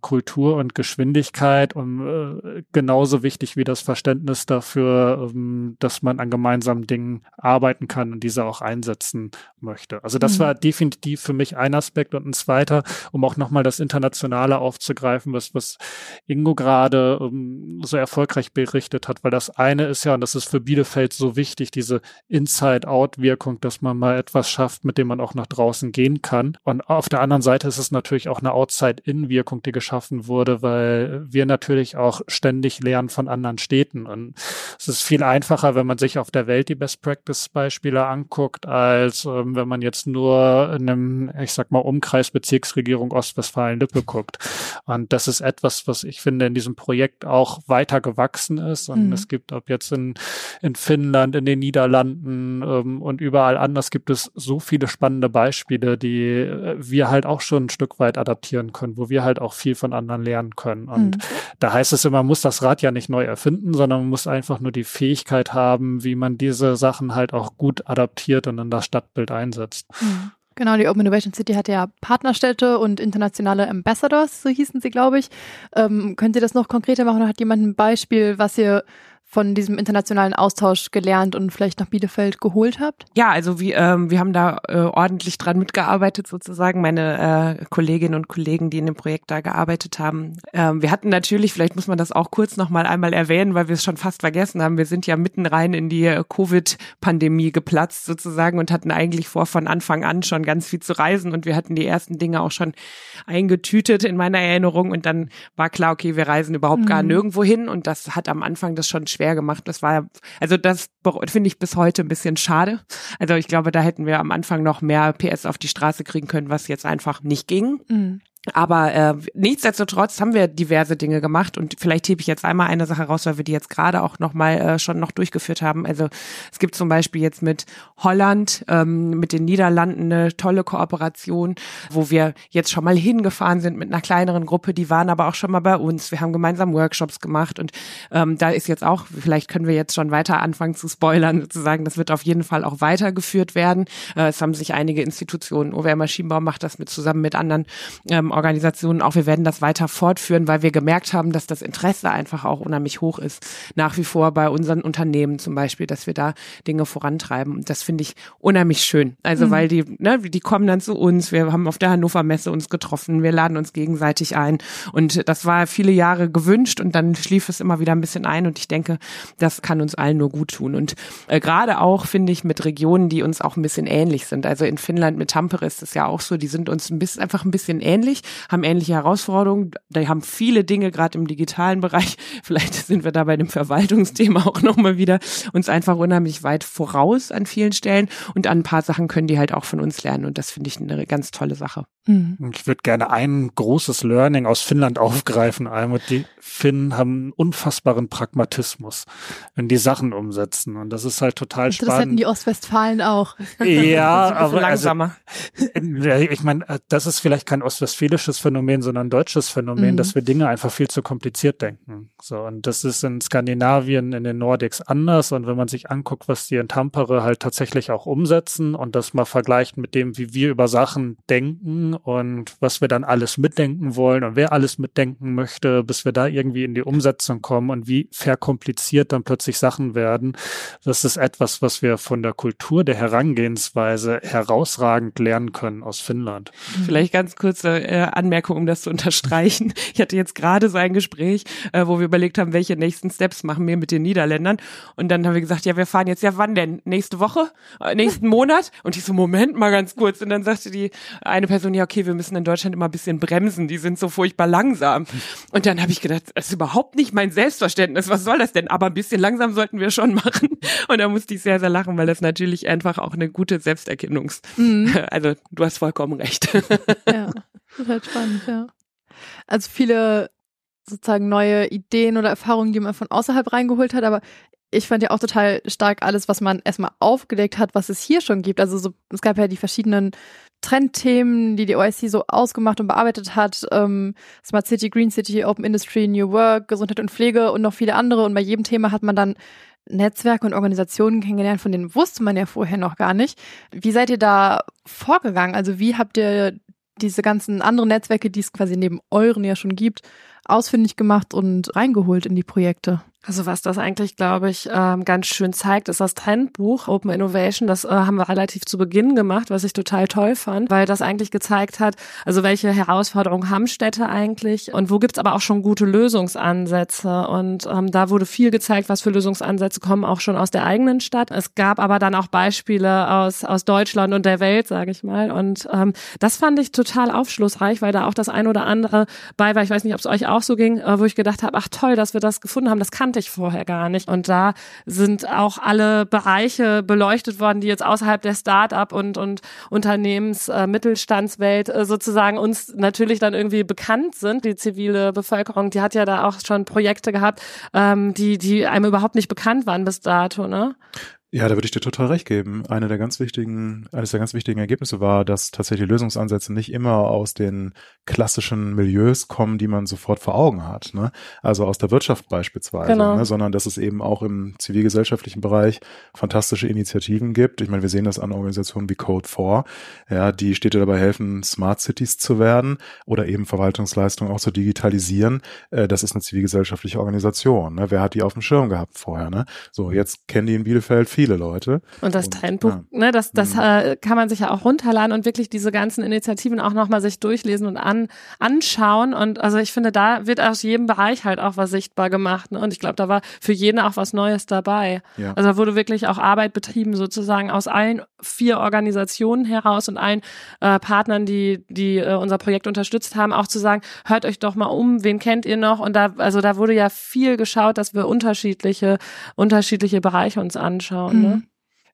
Kultur und Geschwindigkeit und äh, genauso wichtig wie das Verständnis dafür, ähm, dass man an gemeinsamen Dingen arbeiten kann und diese auch einsetzen möchte. Also das mhm. war definitiv für mich ein Aspekt und ein zweiter, um auch nochmal das Internationale aufzugreifen, was, was Ingo gerade ähm, so erfolgreich berichtet hat, weil das eine ist ja, und das ist für Bielefeld so wichtig, diese Inside-Out-Wirkung, dass man mal etwas schafft, mit dem man auch nach draußen gehen kann. Und auf der anderen Seite ist es natürlich auch eine Outside-In-Wirkung, Kontakte geschaffen wurde, weil wir natürlich auch ständig lernen von anderen Städten. Und es ist viel einfacher, wenn man sich auf der Welt die Best Practice Beispiele anguckt, als ähm, wenn man jetzt nur in einem, ich sag mal, Umkreis Bezirksregierung Ostwestfalen-Lippe guckt. Und das ist etwas, was ich finde in diesem Projekt auch weiter gewachsen ist. Und mhm. es gibt ob jetzt in, in Finnland, in den Niederlanden ähm, und überall anders gibt es so viele spannende Beispiele, die äh, wir halt auch schon ein Stück weit adaptieren können, wo wir halt auch viel von anderen lernen können. Und mhm. da heißt es immer, man muss das Rad ja nicht neu erfinden, sondern man muss einfach nur die Fähigkeit haben, wie man diese Sachen halt auch gut adaptiert und in das Stadtbild einsetzt. Mhm. Genau, die Open Innovation City hat ja Partnerstädte und internationale Ambassadors, so hießen sie, glaube ich. Ähm, könnt ihr das noch konkreter machen oder hat jemand ein Beispiel, was ihr von diesem internationalen Austausch gelernt und vielleicht nach Bielefeld geholt habt? Ja, also wir, ähm, wir haben da äh, ordentlich dran mitgearbeitet sozusagen, meine äh, Kolleginnen und Kollegen, die in dem Projekt da gearbeitet haben. Ähm, wir hatten natürlich, vielleicht muss man das auch kurz noch mal einmal erwähnen, weil wir es schon fast vergessen haben, wir sind ja mitten rein in die äh, Covid-Pandemie geplatzt sozusagen und hatten eigentlich vor, von Anfang an schon ganz viel zu reisen und wir hatten die ersten Dinge auch schon eingetütet in meiner Erinnerung und dann war klar, okay, wir reisen überhaupt mhm. gar nirgendwo hin und das hat am Anfang das schon schwer gemacht. Das war, also das finde ich bis heute ein bisschen schade. Also ich glaube, da hätten wir am Anfang noch mehr PS auf die Straße kriegen können, was jetzt einfach nicht ging. Mhm. Aber äh, nichtsdestotrotz haben wir diverse Dinge gemacht und vielleicht hebe ich jetzt einmal eine Sache raus, weil wir die jetzt gerade auch noch mal äh, schon noch durchgeführt haben. Also es gibt zum Beispiel jetzt mit Holland, ähm, mit den Niederlanden eine tolle Kooperation, wo wir jetzt schon mal hingefahren sind mit einer kleineren Gruppe. Die waren aber auch schon mal bei uns. Wir haben gemeinsam Workshops gemacht und ähm, da ist jetzt auch, vielleicht können wir jetzt schon weiter anfangen zu spoilern sozusagen. Das wird auf jeden Fall auch weitergeführt werden. Äh, es haben sich einige Institutionen, OWR Maschinenbau macht das mit zusammen mit anderen ähm, Organisationen auch, wir werden das weiter fortführen, weil wir gemerkt haben, dass das Interesse einfach auch unheimlich hoch ist. Nach wie vor bei unseren Unternehmen zum Beispiel, dass wir da Dinge vorantreiben. Und das finde ich unheimlich schön. Also mhm. weil die, ne, die kommen dann zu uns. Wir haben auf der Hannover Messe uns getroffen. Wir laden uns gegenseitig ein. Und das war viele Jahre gewünscht und dann schlief es immer wieder ein bisschen ein. Und ich denke, das kann uns allen nur gut tun. Und äh, gerade auch finde ich mit Regionen, die uns auch ein bisschen ähnlich sind. Also in Finnland mit Tampere ist es ja auch so, die sind uns ein bisschen, einfach ein bisschen ähnlich haben ähnliche Herausforderungen. Die haben viele Dinge, gerade im digitalen Bereich. [laughs] Vielleicht sind wir da bei dem Verwaltungsthema auch nochmal wieder uns einfach unheimlich weit voraus an vielen Stellen. Und an ein paar Sachen können die halt auch von uns lernen. Und das finde ich eine ganz tolle Sache. Mhm. Ich würde gerne ein großes Learning aus Finnland aufgreifen. Einmal die Finnen haben einen unfassbaren Pragmatismus, wenn die Sachen umsetzen. Und das ist halt total spannend. Das hätten die Ostwestfalen auch. Ja, [laughs] aber also, [laughs] ich meine, das ist vielleicht kein ostwestfälisches Phänomen, sondern ein deutsches Phänomen, mhm. dass wir Dinge einfach viel zu kompliziert denken. So und das ist in Skandinavien, in den Nordics anders. Und wenn man sich anguckt, was die in Tampere halt tatsächlich auch umsetzen und das mal vergleicht mit dem, wie wir über Sachen denken und was wir dann alles mitdenken wollen und wer alles mitdenken möchte, bis wir da irgendwie in die Umsetzung kommen und wie verkompliziert dann plötzlich Sachen werden. Das ist etwas, was wir von der Kultur der Herangehensweise herausragend lernen können aus Finnland. Vielleicht ganz kurze äh, Anmerkung, um das zu unterstreichen. [laughs] Ich hatte jetzt gerade so ein Gespräch, äh, wo wir überlegt haben, welche nächsten Steps machen wir mit den Niederländern. Und dann haben wir gesagt, ja, wir fahren jetzt, ja, wann denn? Nächste Woche? Äh, nächsten Monat? Und ich so, Moment mal ganz kurz. Und dann sagte die eine Person, ja, okay, wir müssen in Deutschland immer ein bisschen bremsen, die sind so furchtbar langsam. Und dann habe ich gedacht, das ist überhaupt nicht mein Selbstverständnis, was soll das denn? Aber ein bisschen langsam sollten wir schon [laughs] machen. Und da musste ich sehr, sehr lachen, weil das natürlich einfach auch eine gute Selbsterkennungs... Mhm. [laughs] Also du hast vollkommen recht. Ja, ist halt spannend, ja. Also viele sozusagen neue Ideen oder Erfahrungen, die man von außerhalb reingeholt hat, aber ich fand ja auch total stark alles, was man erstmal aufgedeckt hat, was es hier schon gibt. Also so, es gab ja die verschiedenen Trendthemen, die die OIC so ausgemacht und bearbeitet hat. Ähm, Smart City, Green City, Open Industry, New Work, Gesundheit und Pflege und noch viele andere. Und bei jedem Thema hat man dann Netzwerke und Organisationen kennengelernt, von denen wusste man ja vorher noch gar nicht. Wie seid ihr da vorgegangen? Also wie habt ihr diese ganzen anderen Netzwerke, die es quasi neben euren ja schon gibt, ausfindig gemacht und reingeholt in die Projekte? Also was das eigentlich, glaube ich, ähm, ganz schön zeigt, ist das Trendbuch Open Innovation. Das äh, haben wir relativ zu Beginn gemacht, was ich total toll fand, weil das eigentlich gezeigt hat, also welche Herausforderungen haben Städte eigentlich und wo gibt's aber auch schon gute Lösungsansätze. Und ähm, da wurde viel gezeigt, was für Lösungsansätze kommen auch schon aus der eigenen Stadt. Es gab aber dann auch Beispiele aus, aus Deutschland und der Welt, sage ich mal. Und ähm, das fand ich total aufschlussreich, weil da auch das ein oder andere bei war. Ich weiß nicht, ob es euch auch so ging, äh, wo ich gedacht habe, ach toll, dass wir das gefunden haben. Das kannte ich vorher gar nicht. Und da sind auch alle Bereiche beleuchtet worden, die jetzt außerhalb der Start-up und, und Unternehmens-, äh, äh, sozusagen uns natürlich dann irgendwie bekannt sind. Die zivile Bevölkerung, die hat ja da auch schon Projekte gehabt, ähm, die, die einem überhaupt nicht bekannt waren bis dato, ne? Ja, da würde ich dir total recht geben. Eine der ganz wichtigen, eines der ganz wichtigen Ergebnisse war, dass tatsächlich Lösungsansätze nicht immer aus den klassischen Milieus kommen, die man sofort vor Augen hat. Ne? Also aus der Wirtschaft beispielsweise, genau. ne? sondern dass es eben auch im zivilgesellschaftlichen Bereich fantastische Initiativen gibt. Ich meine, wir sehen das an Organisationen wie Code 4, ja, die Städte dabei helfen, Smart Cities zu werden oder eben Verwaltungsleistungen auch zu digitalisieren. Äh, das ist eine zivilgesellschaftliche Organisation. Ne? Wer hat die auf dem Schirm gehabt vorher? Ne? So, jetzt kennen die in Bielefeld viel viele Leute. Und das Trendbuch, ja. ne, das, das mhm. äh, kann man sich ja auch runterladen und wirklich diese ganzen Initiativen auch nochmal sich durchlesen und an, anschauen. Und also ich finde, da wird aus jedem Bereich halt auch was sichtbar gemacht. Ne? Und ich glaube, da war für jeden auch was Neues dabei. Ja. Also da wurde wirklich auch Arbeit betrieben, sozusagen aus allen vier Organisationen heraus und allen äh, Partnern, die, die äh, unser Projekt unterstützt haben, auch zu sagen, hört euch doch mal um, wen kennt ihr noch? Und da, also da wurde ja viel geschaut, dass wir unterschiedliche, unterschiedliche Bereiche uns anschauen. Ne? Mhm.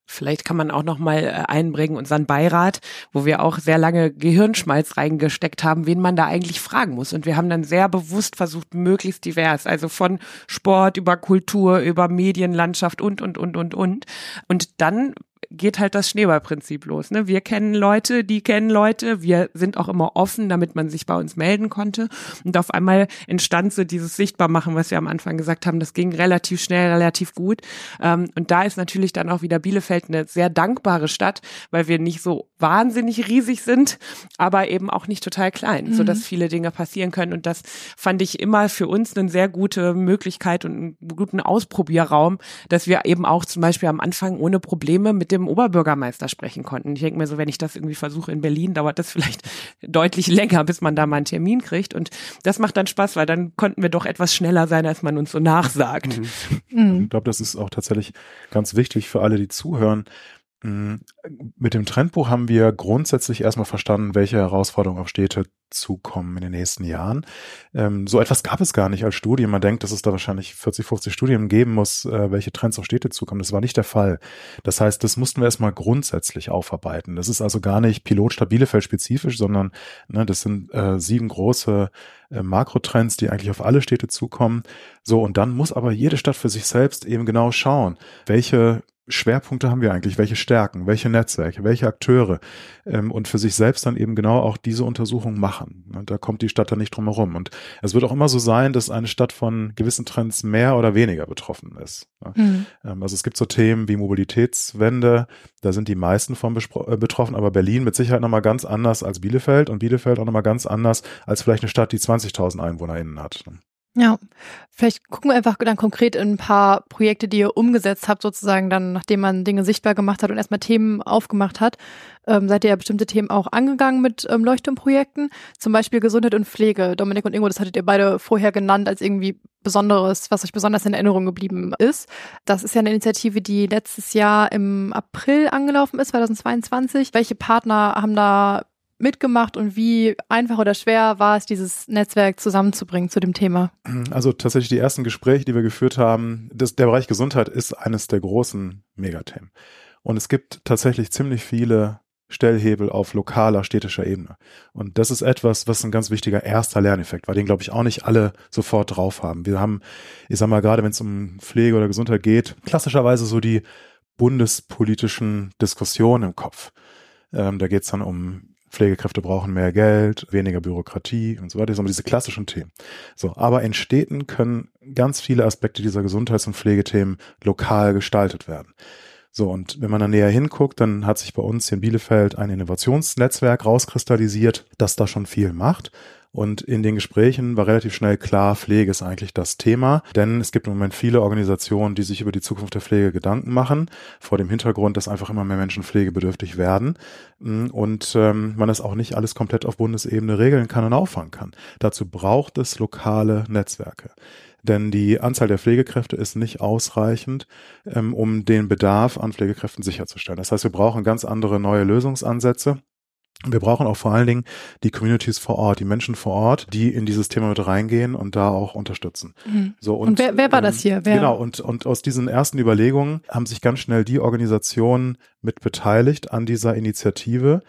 Vielleicht kann man auch noch mal äh, einbringen unseren Beirat, wo wir auch sehr lange Gehirnschmalz reingesteckt haben, wen man da eigentlich fragen muss. Und wir haben dann sehr bewusst versucht, möglichst divers, also von Sport über Kultur, über Medienlandschaft und, und, und, und, und. Und dann geht halt das Schneeballprinzip los. Ne? Wir kennen Leute, die kennen Leute. Wir sind auch immer offen, damit man sich bei uns melden konnte. Und auf einmal entstand so dieses Sichtbarmachen, was wir am Anfang gesagt haben. Das ging relativ schnell, relativ gut. Ähm, und da ist natürlich dann auch wieder Bielefeld eine sehr dankbare Stadt, weil wir nicht so wahnsinnig riesig sind, aber eben auch nicht total klein, mhm. so dass viele Dinge passieren können. Und das fand ich immer für uns eine sehr gute Möglichkeit und einen guten Ausprobierraum, dass wir eben auch zum Beispiel am Anfang ohne Probleme mit dem Oberbürgermeister sprechen konnten. Ich denke mir so, wenn ich das irgendwie versuche in Berlin, dauert das vielleicht [laughs] deutlich länger, bis man da mal einen Termin kriegt. Und das macht dann Spaß, weil dann konnten wir doch etwas schneller sein, als man uns so nachsagt. Mhm. Mhm. Ich glaube, das ist auch tatsächlich ganz wichtig für alle, die zuhören. Mm, mit dem Trendbuch haben wir grundsätzlich erstmal verstanden, welche Herausforderungen auf Städte zukommen in den nächsten Jahren. Ähm, so etwas gab es gar nicht als Studie. Man denkt, dass es da wahrscheinlich 40, 50 Studien geben muss, äh, welche Trends auf Städte zukommen. Das war nicht der Fall. Das heißt, das mussten wir erstmal grundsätzlich aufarbeiten. Das ist also gar nicht Pilotstadt Bielefeld spezifisch, sondern ne, das sind äh, sieben große äh, Makrotrends, die eigentlich auf alle Städte zukommen. So, und dann muss aber jede Stadt für sich selbst eben genau schauen, welche Schwerpunkte haben wir eigentlich, welche Stärken, welche Netzwerke, welche Akteure ähm, und für sich selbst dann eben genau auch diese Untersuchung machen. Und da kommt die Stadt dann nicht drum herum. Und es wird auch immer so sein, dass eine Stadt von gewissen Trends mehr oder weniger betroffen ist. Mhm. Ähm, also es gibt so Themen wie Mobilitätswende, da sind die meisten von äh, betroffen, aber Berlin mit Sicherheit nochmal ganz anders als Bielefeld und Bielefeld auch nochmal ganz anders als vielleicht eine Stadt, die 20.000 EinwohnerInnen hat. Ja, vielleicht gucken wir einfach dann konkret in ein paar Projekte, die ihr umgesetzt habt, sozusagen dann, nachdem man Dinge sichtbar gemacht hat und erstmal Themen aufgemacht hat. Ähm, seid ihr ja bestimmte Themen auch angegangen mit ähm, Leuchtturmprojekten, zum Beispiel Gesundheit und Pflege. Dominik und Ingo, das hattet ihr beide vorher genannt als irgendwie Besonderes, was euch besonders in Erinnerung geblieben ist. Das ist ja eine Initiative, die letztes Jahr im April angelaufen ist, 2022. Welche Partner haben da mitgemacht und wie einfach oder schwer war es, dieses Netzwerk zusammenzubringen zu dem Thema? Also tatsächlich die ersten Gespräche, die wir geführt haben, das, der Bereich Gesundheit ist eines der großen Megathemen. Und es gibt tatsächlich ziemlich viele Stellhebel auf lokaler, städtischer Ebene. Und das ist etwas, was ein ganz wichtiger erster Lerneffekt war, den glaube ich auch nicht alle sofort drauf haben. Wir haben, ich sag mal, gerade wenn es um Pflege oder Gesundheit geht, klassischerweise so die bundespolitischen Diskussionen im Kopf. Ähm, da geht es dann um Pflegekräfte brauchen mehr Geld, weniger Bürokratie und so weiter. Das sind diese klassischen Themen. So, aber in Städten können ganz viele Aspekte dieser Gesundheits- und Pflegethemen lokal gestaltet werden. So, und wenn man da näher hinguckt, dann hat sich bei uns in Bielefeld ein Innovationsnetzwerk rauskristallisiert, das da schon viel macht. Und in den Gesprächen war relativ schnell klar, Pflege ist eigentlich das Thema, denn es gibt im Moment viele Organisationen, die sich über die Zukunft der Pflege Gedanken machen, vor dem Hintergrund, dass einfach immer mehr Menschen pflegebedürftig werden und ähm, man das auch nicht alles komplett auf Bundesebene regeln kann und auffangen kann. Dazu braucht es lokale Netzwerke denn die Anzahl der Pflegekräfte ist nicht ausreichend, ähm, um den Bedarf an Pflegekräften sicherzustellen. Das heißt, wir brauchen ganz andere neue Lösungsansätze. Wir brauchen auch vor allen Dingen die Communities vor Ort, die Menschen vor Ort, die in dieses Thema mit reingehen und da auch unterstützen. Mhm. So und, und wer, wer war ähm, das hier? Wer? Genau und und aus diesen ersten Überlegungen haben sich ganz schnell die Organisationen mit beteiligt an dieser Initiative,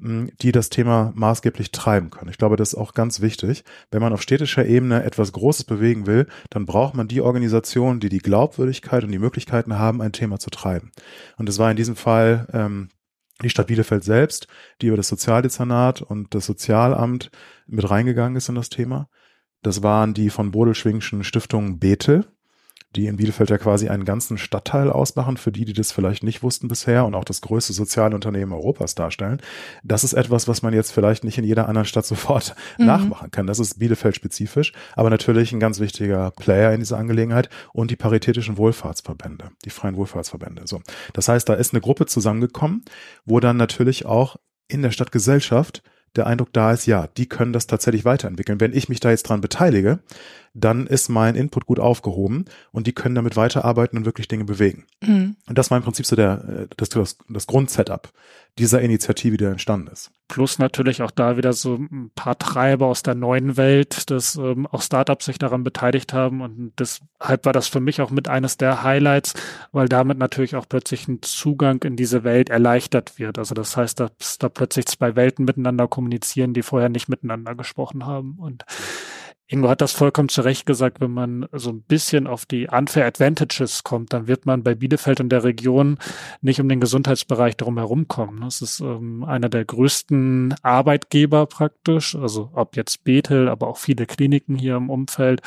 die das Thema maßgeblich treiben können. Ich glaube, das ist auch ganz wichtig. Wenn man auf städtischer Ebene etwas Großes bewegen will, dann braucht man die Organisationen, die die Glaubwürdigkeit und die Möglichkeiten haben, ein Thema zu treiben. Und es war in diesem Fall ähm, die Stadt Bielefeld selbst, die über das Sozialdezernat und das Sozialamt mit reingegangen ist in das Thema. Das waren die von Bodelschwingschen Stiftung Bethel, die in Bielefeld ja quasi einen ganzen Stadtteil ausmachen, für die, die das vielleicht nicht wussten bisher und auch das größte soziale Unternehmen Europas darstellen. Das ist etwas, was man jetzt vielleicht nicht in jeder anderen Stadt [laughs] sofort mhm. nachmachen kann. Das ist Bielefeld spezifisch, aber natürlich ein ganz wichtiger Player in dieser Angelegenheit und die paritätischen Wohlfahrtsverbände, die freien Wohlfahrtsverbände. So. Das heißt, da ist eine Gruppe zusammengekommen, wo dann natürlich auch in der Stadtgesellschaft der Eindruck da ist, ja, die können das tatsächlich weiterentwickeln. Wenn ich mich da jetzt dran beteilige, dann ist mein Input gut aufgehoben und die können damit weiterarbeiten und wirklich Dinge bewegen. Mhm. Und das war im Prinzip so der, äh, das, das, das Grundsetup dieser Initiative, die da entstanden ist. Plus natürlich auch da wieder so ein paar Treiber aus der neuen Welt, dass ähm, auch Startups sich daran beteiligt haben und deshalb war das für mich auch mit eines der Highlights, weil damit natürlich auch plötzlich ein Zugang in diese Welt erleichtert wird. Also das heißt, dass da plötzlich zwei Welten miteinander kommunizieren, die vorher nicht miteinander gesprochen haben und Ingo hat das vollkommen zu Recht gesagt, wenn man so ein bisschen auf die unfair advantages kommt, dann wird man bei Bielefeld und der Region nicht um den Gesundheitsbereich drum herum kommen. Das ist ähm, einer der größten Arbeitgeber praktisch, also ob jetzt Bethel, aber auch viele Kliniken hier im Umfeld,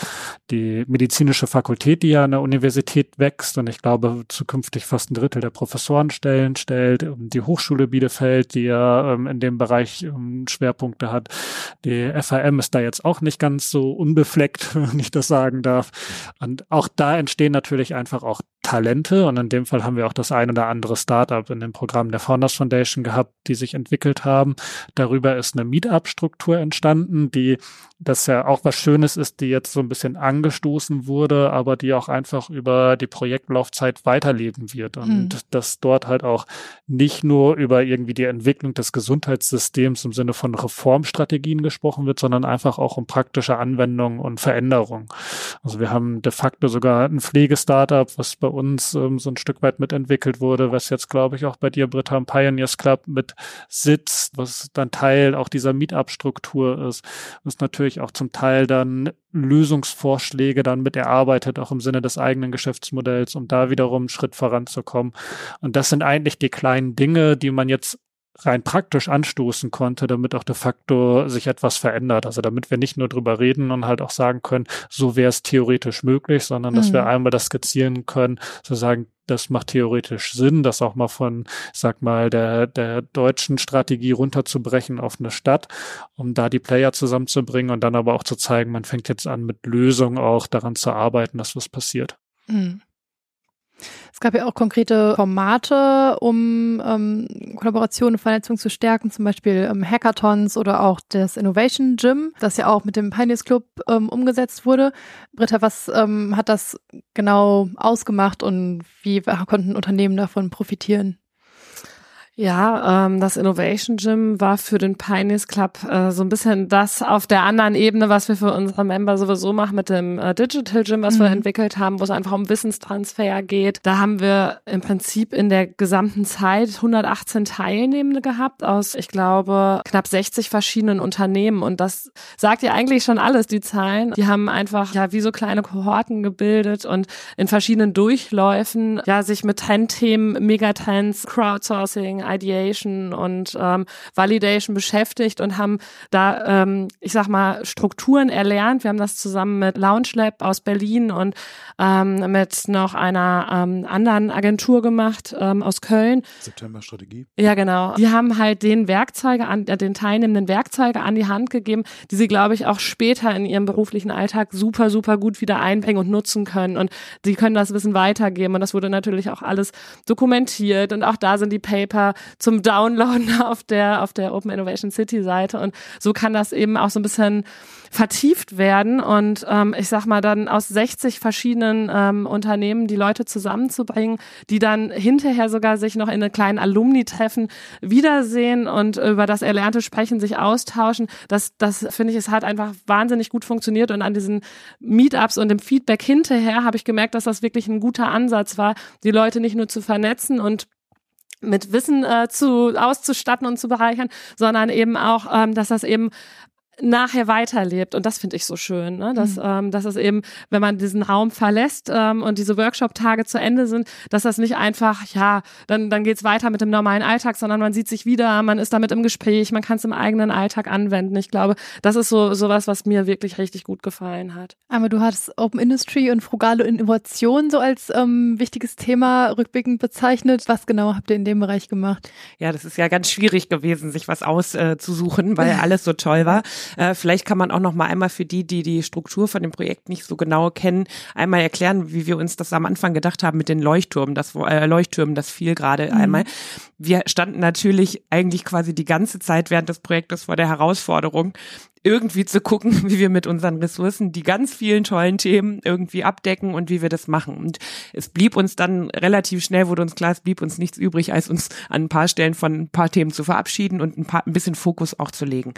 die medizinische Fakultät, die ja an der Universität wächst und ich glaube zukünftig fast ein Drittel der Professorenstellen stellt, die Hochschule Bielefeld, die ja ähm, in dem Bereich ähm, Schwerpunkte hat. Die FAM ist da jetzt auch nicht ganz unbefleckt, [laughs] wenn ich das sagen darf. Und auch da entstehen natürlich einfach auch Talente. Und in dem Fall haben wir auch das ein oder andere Startup in dem Programm der Founders Foundation gehabt, die sich entwickelt haben. Darüber ist eine Meetup-Struktur entstanden, die das ja auch was Schönes ist, die jetzt so ein bisschen angestoßen wurde, aber die auch einfach über die Projektlaufzeit weiterleben wird. Und mhm. dass dort halt auch nicht nur über irgendwie die Entwicklung des Gesundheitssystems im Sinne von Reformstrategien gesprochen wird, sondern einfach auch um praktische Anwendungen und Veränderungen. Also wir haben de facto sogar ein Pflegestartup, was bei uns ähm, so ein Stück weit mitentwickelt wurde, was jetzt, glaube ich, auch bei dir, Britta, im Pioneers Club mit sitzt, was dann Teil auch dieser Meetup-Struktur ist, was natürlich auch zum Teil dann Lösungsvorschläge dann mit erarbeitet, auch im Sinne des eigenen Geschäftsmodells, um da wiederum einen Schritt voranzukommen. Und das sind eigentlich die kleinen Dinge, die man jetzt rein praktisch anstoßen konnte, damit auch de facto sich etwas verändert. Also damit wir nicht nur drüber reden und halt auch sagen können, so wäre es theoretisch möglich, sondern dass mhm. wir einmal das skizzieren können, zu sagen, das macht theoretisch Sinn, das auch mal von, sag mal, der, der deutschen Strategie runterzubrechen auf eine Stadt, um da die Player zusammenzubringen und dann aber auch zu zeigen, man fängt jetzt an mit Lösungen auch daran zu arbeiten, dass was passiert. Mhm. Es gab ja auch konkrete Formate, um ähm, Kollaboration und Vernetzung zu stärken, zum Beispiel ähm, Hackathons oder auch das Innovation Gym, das ja auch mit dem Pioneers Club ähm, umgesetzt wurde. Britta, was ähm, hat das genau ausgemacht und wie konnten Unternehmen davon profitieren? Ja, ähm, das Innovation Gym war für den Pioneers Club äh, so ein bisschen das auf der anderen Ebene, was wir für unsere Member sowieso machen mit dem äh, Digital Gym, was mhm. wir entwickelt haben, wo es einfach um Wissenstransfer geht. Da haben wir im Prinzip in der gesamten Zeit 118 Teilnehmende gehabt aus, ich glaube, knapp 60 verschiedenen Unternehmen. Und das sagt ja eigentlich schon alles, die Zahlen. Die haben einfach ja wie so kleine Kohorten gebildet und in verschiedenen Durchläufen ja sich mit Trendthemen, Megatrends, Crowdsourcing, Ideation und ähm, Validation beschäftigt und haben da, ähm, ich sag mal, Strukturen erlernt. Wir haben das zusammen mit Lounge Lab aus Berlin und ähm, mit noch einer ähm, anderen Agentur gemacht ähm, aus Köln. September Strategie. Ja, genau. Die haben halt den Werkzeuge an, äh, den teilnehmenden Werkzeuge an die Hand gegeben, die sie, glaube ich, auch später in ihrem beruflichen Alltag super, super gut wieder einbringen und nutzen können. Und sie können das Wissen weitergeben. Und das wurde natürlich auch alles dokumentiert. Und auch da sind die Paper zum Downloaden [laughs] auf der, auf der Open Innovation City Seite. Und so kann das eben auch so ein bisschen vertieft werden und ähm, ich sag mal dann aus 60 verschiedenen ähm, Unternehmen die Leute zusammenzubringen, die dann hinterher sogar sich noch in einer kleinen Alumni-Treffen wiedersehen und über das Erlernte sprechen, sich austauschen. Das, das finde ich, es hat einfach wahnsinnig gut funktioniert und an diesen Meetups und dem Feedback hinterher habe ich gemerkt, dass das wirklich ein guter Ansatz war, die Leute nicht nur zu vernetzen und mit Wissen äh, zu auszustatten und zu bereichern, sondern eben auch, ähm, dass das eben nachher weiterlebt. Und das finde ich so schön, ne? dass, mhm. ähm, dass es eben, wenn man diesen Raum verlässt ähm, und diese Workshop-Tage zu Ende sind, dass das nicht einfach, ja, dann, dann geht's weiter mit dem normalen Alltag, sondern man sieht sich wieder, man ist damit im Gespräch, man kann es im eigenen Alltag anwenden. Ich glaube, das ist so sowas, was mir wirklich richtig gut gefallen hat. Aber du hast Open Industry und frugale Innovation so als ähm, wichtiges Thema rückblickend bezeichnet. Was genau habt ihr in dem Bereich gemacht? Ja, das ist ja ganz schwierig gewesen, sich was auszusuchen, äh, weil [laughs] alles so toll war. Äh, vielleicht kann man auch noch mal einmal für die, die die Struktur von dem Projekt nicht so genau kennen, einmal erklären, wie wir uns das am Anfang gedacht haben mit den Leuchttürmen, das äh, Leuchttürmen, das fiel gerade mhm. einmal. Wir standen natürlich eigentlich quasi die ganze Zeit während des Projektes vor der Herausforderung, irgendwie zu gucken, [laughs] wie wir mit unseren Ressourcen die ganz vielen tollen Themen irgendwie abdecken und wie wir das machen. Und es blieb uns dann relativ schnell, wurde uns klar, es blieb uns nichts übrig, als uns an ein paar Stellen von ein paar Themen zu verabschieden und ein paar ein bisschen Fokus auch zu legen.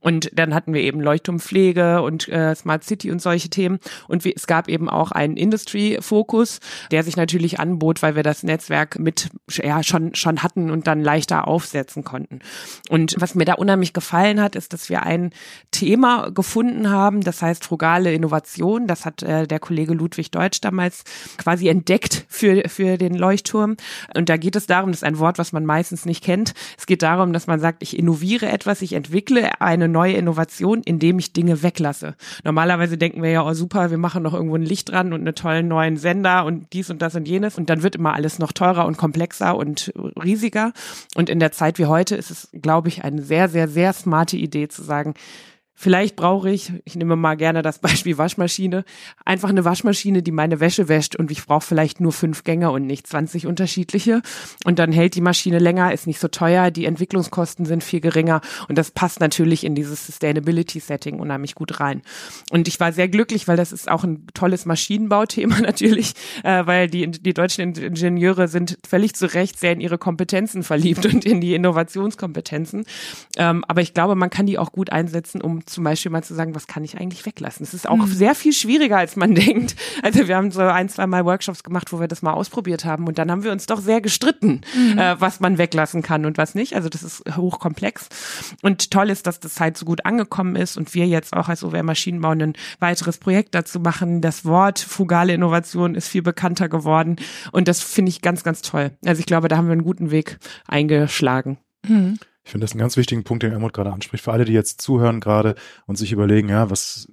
Und dann hatten wir eben Leuchtturmpflege und äh, Smart City und solche Themen. Und wir, es gab eben auch einen Industry-Fokus, der sich natürlich anbot, weil wir das Netzwerk mit ja schon schon hatten und dann leichter aufsetzen konnten. Und was mir da unheimlich gefallen hat, ist, dass wir einen Thema gefunden haben. Das heißt frugale Innovation. Das hat äh, der Kollege Ludwig Deutsch damals quasi entdeckt für, für den Leuchtturm. Und da geht es darum, das ist ein Wort, was man meistens nicht kennt. Es geht darum, dass man sagt, ich innoviere etwas, ich entwickle eine neue Innovation, indem ich Dinge weglasse. Normalerweise denken wir ja, oh super, wir machen noch irgendwo ein Licht dran und einen tollen neuen Sender und dies und das und jenes. Und dann wird immer alles noch teurer und komplexer und riesiger. Und in der Zeit wie heute ist es, glaube ich, eine sehr, sehr, sehr smarte Idee zu sagen, Vielleicht brauche ich, ich nehme mal gerne das [laughs] Beispiel Waschmaschine, einfach eine Waschmaschine, die meine Wäsche wäscht und ich brauche vielleicht nur fünf Gänge und nicht 20 unterschiedliche. Und dann hält die Maschine länger, ist nicht so teuer, die Entwicklungskosten sind viel geringer und das passt natürlich in dieses Sustainability-Setting unheimlich gut rein. Und ich war sehr glücklich, weil das ist auch ein tolles Maschinenbauthema [laughs] natürlich, äh, weil die, die deutschen Ingenieure sind völlig zu Recht sehr in ihre Kompetenzen verliebt und in die Innovationskompetenzen. Ähm, aber ich glaube, man kann die auch gut einsetzen, um zum Beispiel mal zu sagen, was kann ich eigentlich weglassen? Es ist auch mhm. sehr viel schwieriger, als man [laughs] denkt. Also wir haben so ein, zwei Mal Workshops gemacht, wo wir das mal ausprobiert haben und dann haben wir uns doch sehr gestritten, mhm. äh, was man weglassen kann und was nicht. Also das ist hochkomplex. Und toll ist, dass das halt so gut angekommen ist und wir jetzt auch als OWR Maschinenbau ein weiteres Projekt dazu machen. Das Wort fugale Innovation ist viel bekannter geworden und das finde ich ganz, ganz toll. Also ich glaube, da haben wir einen guten Weg eingeschlagen. Mhm. Ich finde das einen ganz wichtigen Punkt, den Ermut gerade anspricht. Für alle, die jetzt zuhören gerade und sich überlegen, ja, was,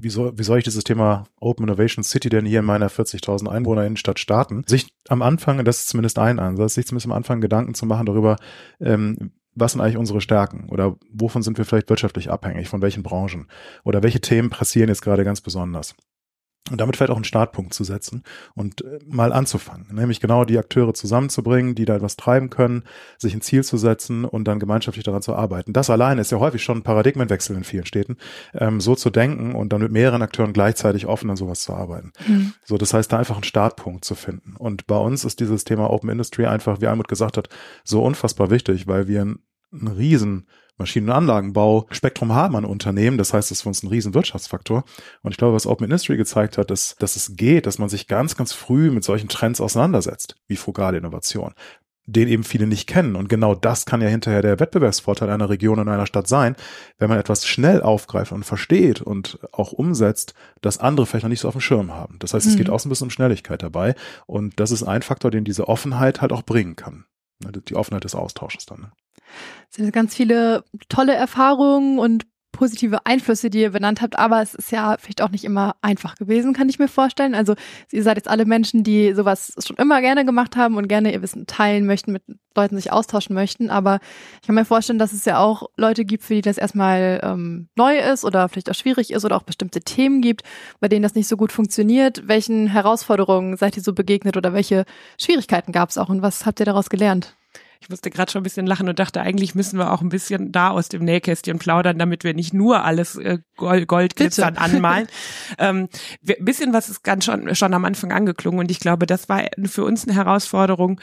wie soll, wie soll ich dieses Thema Open Innovation City denn hier in meiner 40.000 Einwohner Innenstadt starten? Sich am Anfang, das ist zumindest ein Ansatz, sich zumindest am Anfang Gedanken zu machen darüber, ähm, was sind eigentlich unsere Stärken oder wovon sind wir vielleicht wirtschaftlich abhängig, von welchen Branchen oder welche Themen pressieren jetzt gerade ganz besonders. Und damit vielleicht auch einen Startpunkt zu setzen und äh, mal anzufangen, nämlich genau die Akteure zusammenzubringen, die da etwas treiben können, sich ein Ziel zu setzen und dann gemeinschaftlich daran zu arbeiten. Das allein ist ja häufig schon ein Paradigmenwechsel in vielen Städten, ähm, so zu denken und dann mit mehreren Akteuren gleichzeitig offen an sowas zu arbeiten. Mhm. So, das heißt, da einfach einen Startpunkt zu finden. Und bei uns ist dieses Thema Open Industry einfach, wie Almut gesagt hat, so unfassbar wichtig, weil wir ein, ein riesen Maschinen- und Anlagenbau Spektrum haben an Unternehmen. Das heißt, das ist für uns ein riesen Wirtschaftsfaktor. Und ich glaube, was Open Industry gezeigt hat, ist, dass es geht, dass man sich ganz, ganz früh mit solchen Trends auseinandersetzt, wie frugale Innovation den eben viele nicht kennen. Und genau das kann ja hinterher der Wettbewerbsvorteil einer Region und einer Stadt sein, wenn man etwas schnell aufgreift und versteht und auch umsetzt, das andere vielleicht noch nicht so auf dem Schirm haben. Das heißt, es mhm. geht auch so ein bisschen um Schnelligkeit dabei. Und das ist ein Faktor, den diese Offenheit halt auch bringen kann. Die Offenheit des Austausches dann. Es sind ganz viele tolle Erfahrungen und positive Einflüsse, die ihr benannt habt, aber es ist ja vielleicht auch nicht immer einfach gewesen, kann ich mir vorstellen. Also ihr seid jetzt alle Menschen, die sowas schon immer gerne gemacht haben und gerne ihr Wissen teilen möchten, mit Leuten sich austauschen möchten. Aber ich kann mir vorstellen, dass es ja auch Leute gibt, für die das erstmal ähm, neu ist oder vielleicht auch schwierig ist oder auch bestimmte Themen gibt, bei denen das nicht so gut funktioniert. Welchen Herausforderungen seid ihr so begegnet oder welche Schwierigkeiten gab es auch und was habt ihr daraus gelernt? Ich musste gerade schon ein bisschen lachen und dachte, eigentlich müssen wir auch ein bisschen da aus dem Nähkästchen plaudern, damit wir nicht nur alles äh, Gold, Goldglitzern anmalen. [laughs] ähm, ein bisschen was ist ganz schon, schon am Anfang angeklungen und ich glaube, das war für uns eine Herausforderung,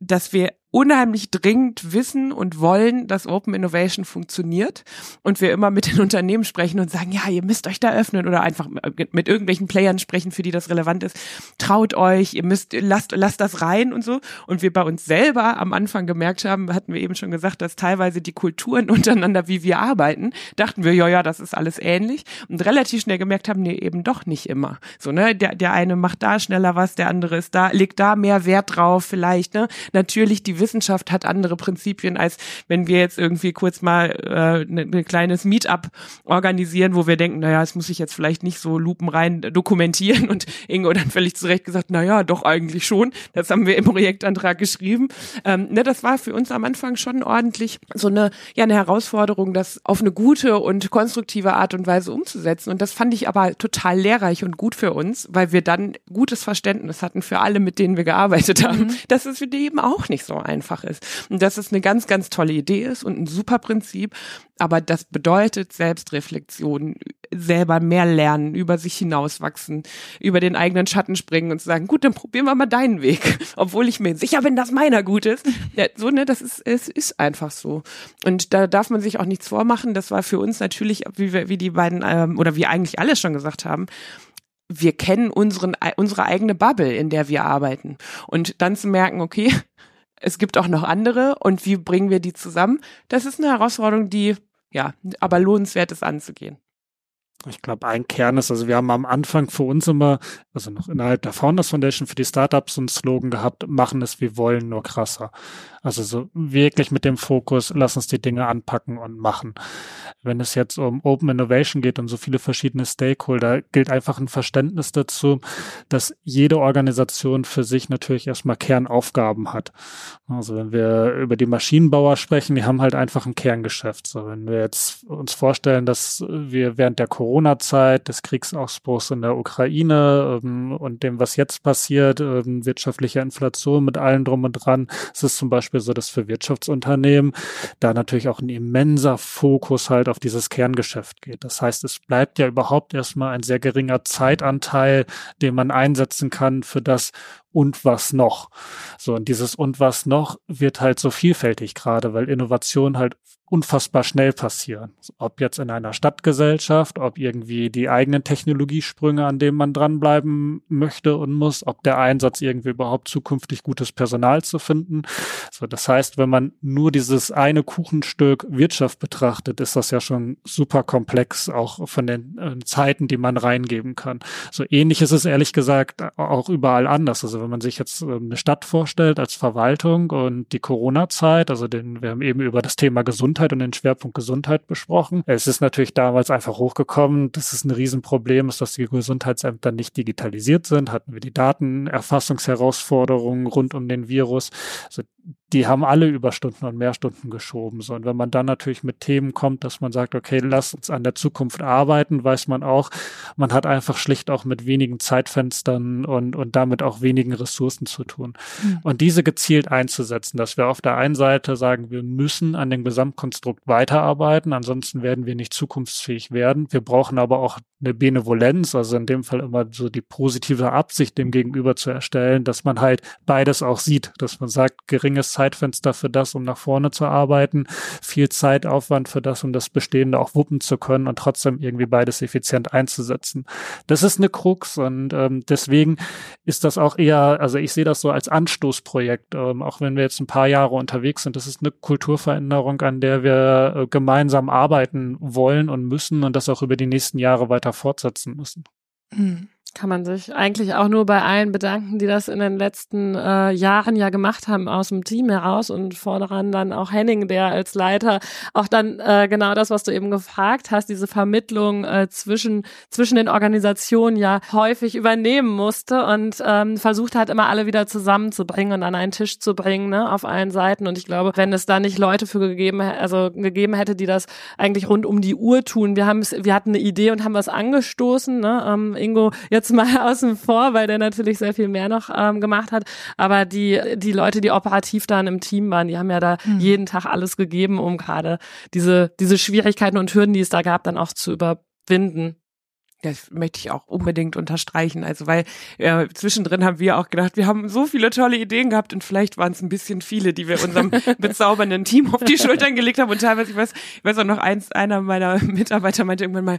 dass wir unheimlich dringend wissen und wollen, dass Open Innovation funktioniert und wir immer mit den [laughs] Unternehmen sprechen und sagen, ja, ihr müsst euch da öffnen oder einfach mit irgendwelchen Playern sprechen, für die das relevant ist. Traut euch, ihr müsst, lasst, lasst das rein und so. Und wir bei uns selber am Anfang gemerkt haben, hatten wir eben schon gesagt, dass teilweise die Kulturen [laughs] untereinander, wie wir arbeiten, dachten wir, ja, ja, das ist alles ähnlich und relativ schnell gemerkt haben, nee, eben doch nicht immer. So, ne, der, der eine macht da schneller was, der andere ist da, legt da mehr Wert drauf vielleicht, ne. Natürlich die Wissenschaft hat andere Prinzipien, als wenn wir jetzt irgendwie kurz mal äh, ne, ne kleines Meetup organisieren, wo wir denken, naja, es muss sich jetzt vielleicht nicht so lupenrein dokumentieren und Ingo dann völlig zurecht gesagt, naja, doch eigentlich schon. Das haben wir im Projektantrag geschrieben. Ähm, ne, das war für uns am Anfang schon ordentlich so eine, ja, eine Herausforderung, das auf eine gute und konstruktive Art und Weise umzusetzen. Und das fand ich aber total lehrreich und gut für uns, weil wir dann gutes Verständnis hatten für alle, mit denen wir gearbeitet haben, mhm. dass es für die eben auch nicht so einfach ist. Und dass es eine ganz, ganz tolle Idee ist und ein super Prinzip. Aber das bedeutet Selbstreflexion, selber mehr lernen, über sich hinauswachsen, über den eigenen Schatten springen und zu sagen, gut, dann probieren wir mal deinen Weg, [laughs] obwohl ich mir sicher bin, dass meiner gut ist. Ja, so, ne, das ist, es ist einfach so. Und da darf man sich auch nichts vormachen. Das war für uns natürlich, wie wir, wie die beiden, ähm, oder wie eigentlich alle schon gesagt haben, wir kennen unseren, unsere eigene Bubble, in der wir arbeiten. Und dann zu merken, okay, es gibt auch noch andere und wie bringen wir die zusammen? Das ist eine Herausforderung, die ja, aber lohnenswert ist anzugehen. Ich glaube, ein Kern ist, also wir haben am Anfang für uns immer, also noch innerhalb der Founders Foundation für die Startups so einen Slogan gehabt, machen es wie wollen, nur krasser. Also so wirklich mit dem Fokus, lass uns die Dinge anpacken und machen. Wenn es jetzt um Open Innovation geht und so viele verschiedene Stakeholder, gilt einfach ein Verständnis dazu, dass jede Organisation für sich natürlich erstmal Kernaufgaben hat. Also wenn wir über die Maschinenbauer sprechen, die haben halt einfach ein Kerngeschäft. So wenn wir jetzt uns vorstellen, dass wir während der Corona-Zeit, des Kriegsausbruchs in der Ukraine ähm, und dem, was jetzt passiert, ähm, wirtschaftlicher Inflation mit allem drum und dran, es ist zum Beispiel Beispiel so, dass für Wirtschaftsunternehmen da natürlich auch ein immenser Fokus halt auf dieses Kerngeschäft geht. Das heißt, es bleibt ja überhaupt erstmal ein sehr geringer Zeitanteil, den man einsetzen kann für das und was noch. So, und dieses und was noch wird halt so vielfältig gerade, weil Innovation halt unfassbar schnell passieren. Ob jetzt in einer Stadtgesellschaft, ob irgendwie die eigenen Technologiesprünge, an denen man dranbleiben möchte und muss, ob der Einsatz irgendwie überhaupt zukünftig gutes Personal zu finden. So, das heißt, wenn man nur dieses eine Kuchenstück Wirtschaft betrachtet, ist das ja schon super komplex, auch von den äh, Zeiten, die man reingeben kann. So ähnlich ist es ehrlich gesagt auch überall anders. Also wenn man sich jetzt äh, eine Stadt vorstellt als Verwaltung und die Corona-Zeit, also den, wir haben eben über das Thema Gesundheit Gesundheit und den Schwerpunkt Gesundheit besprochen. Es ist natürlich damals einfach hochgekommen, dass es ein Riesenproblem ist, dass die Gesundheitsämter nicht digitalisiert sind. Hatten wir die Datenerfassungsherausforderungen rund um den Virus. Also die haben alle Überstunden und Mehrstunden geschoben. So, und wenn man dann natürlich mit Themen kommt, dass man sagt, okay, lass uns an der Zukunft arbeiten, weiß man auch, man hat einfach schlicht auch mit wenigen Zeitfenstern und, und damit auch wenigen Ressourcen zu tun. Mhm. Und diese gezielt einzusetzen, dass wir auf der einen Seite sagen, wir müssen an dem Gesamtkonstrukt weiterarbeiten, ansonsten werden wir nicht zukunftsfähig werden. Wir brauchen aber auch eine Benevolenz, also in dem Fall immer so die positive Absicht dem Gegenüber zu erstellen, dass man halt beides auch sieht, dass man sagt, geringes Zeitfenster für das, um nach vorne zu arbeiten, viel Zeitaufwand für das, um das Bestehende auch wuppen zu können und trotzdem irgendwie beides effizient einzusetzen. Das ist eine Krux und ähm, deswegen ist das auch eher, also ich sehe das so als Anstoßprojekt, ähm, auch wenn wir jetzt ein paar Jahre unterwegs sind. Das ist eine Kulturveränderung, an der wir äh, gemeinsam arbeiten wollen und müssen und das auch über die nächsten Jahre weiter fortsetzen müssen. Mhm kann man sich eigentlich auch nur bei allen bedanken, die das in den letzten äh, Jahren ja gemacht haben aus dem Team heraus und vorderan dann auch Henning, der als Leiter auch dann äh, genau das, was du eben gefragt hast, diese Vermittlung äh, zwischen zwischen den Organisationen ja häufig übernehmen musste und ähm, versucht hat immer alle wieder zusammenzubringen und an einen Tisch zu bringen, ne, auf allen Seiten. Und ich glaube, wenn es da nicht Leute für gegeben, also gegeben hätte, die das eigentlich rund um die Uhr tun, wir haben wir hatten eine Idee und haben was angestoßen, ne, ähm, Ingo jetzt jetzt mal [laughs] außen vor, weil der natürlich sehr viel mehr noch ähm, gemacht hat. Aber die, die Leute, die operativ dann im Team waren, die haben ja da mhm. jeden Tag alles gegeben, um gerade diese, diese Schwierigkeiten und Hürden, die es da gab, dann auch zu überwinden. Das möchte ich auch unbedingt unterstreichen. Also weil äh, zwischendrin haben wir auch gedacht, wir haben so viele tolle Ideen gehabt und vielleicht waren es ein bisschen viele, die wir unserem [laughs] bezaubernden Team auf die Schultern gelegt haben. Und teilweise, ich weiß, ich weiß auch noch eins, einer meiner Mitarbeiter meinte irgendwann mal,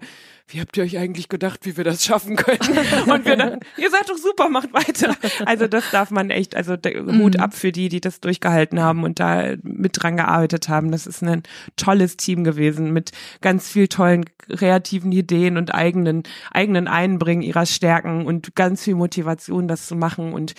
wie habt ihr euch eigentlich gedacht, wie wir das schaffen können? [laughs] Und wir dann, ihr seid doch super, macht weiter. Also das darf man echt, also Hut mhm. ab für die, die das durchgehalten haben und da mit dran gearbeitet haben. Das ist ein tolles Team gewesen mit ganz viel tollen kreativen Ideen und eigenen, eigenen Einbringen ihrer Stärken und ganz viel Motivation, das zu machen und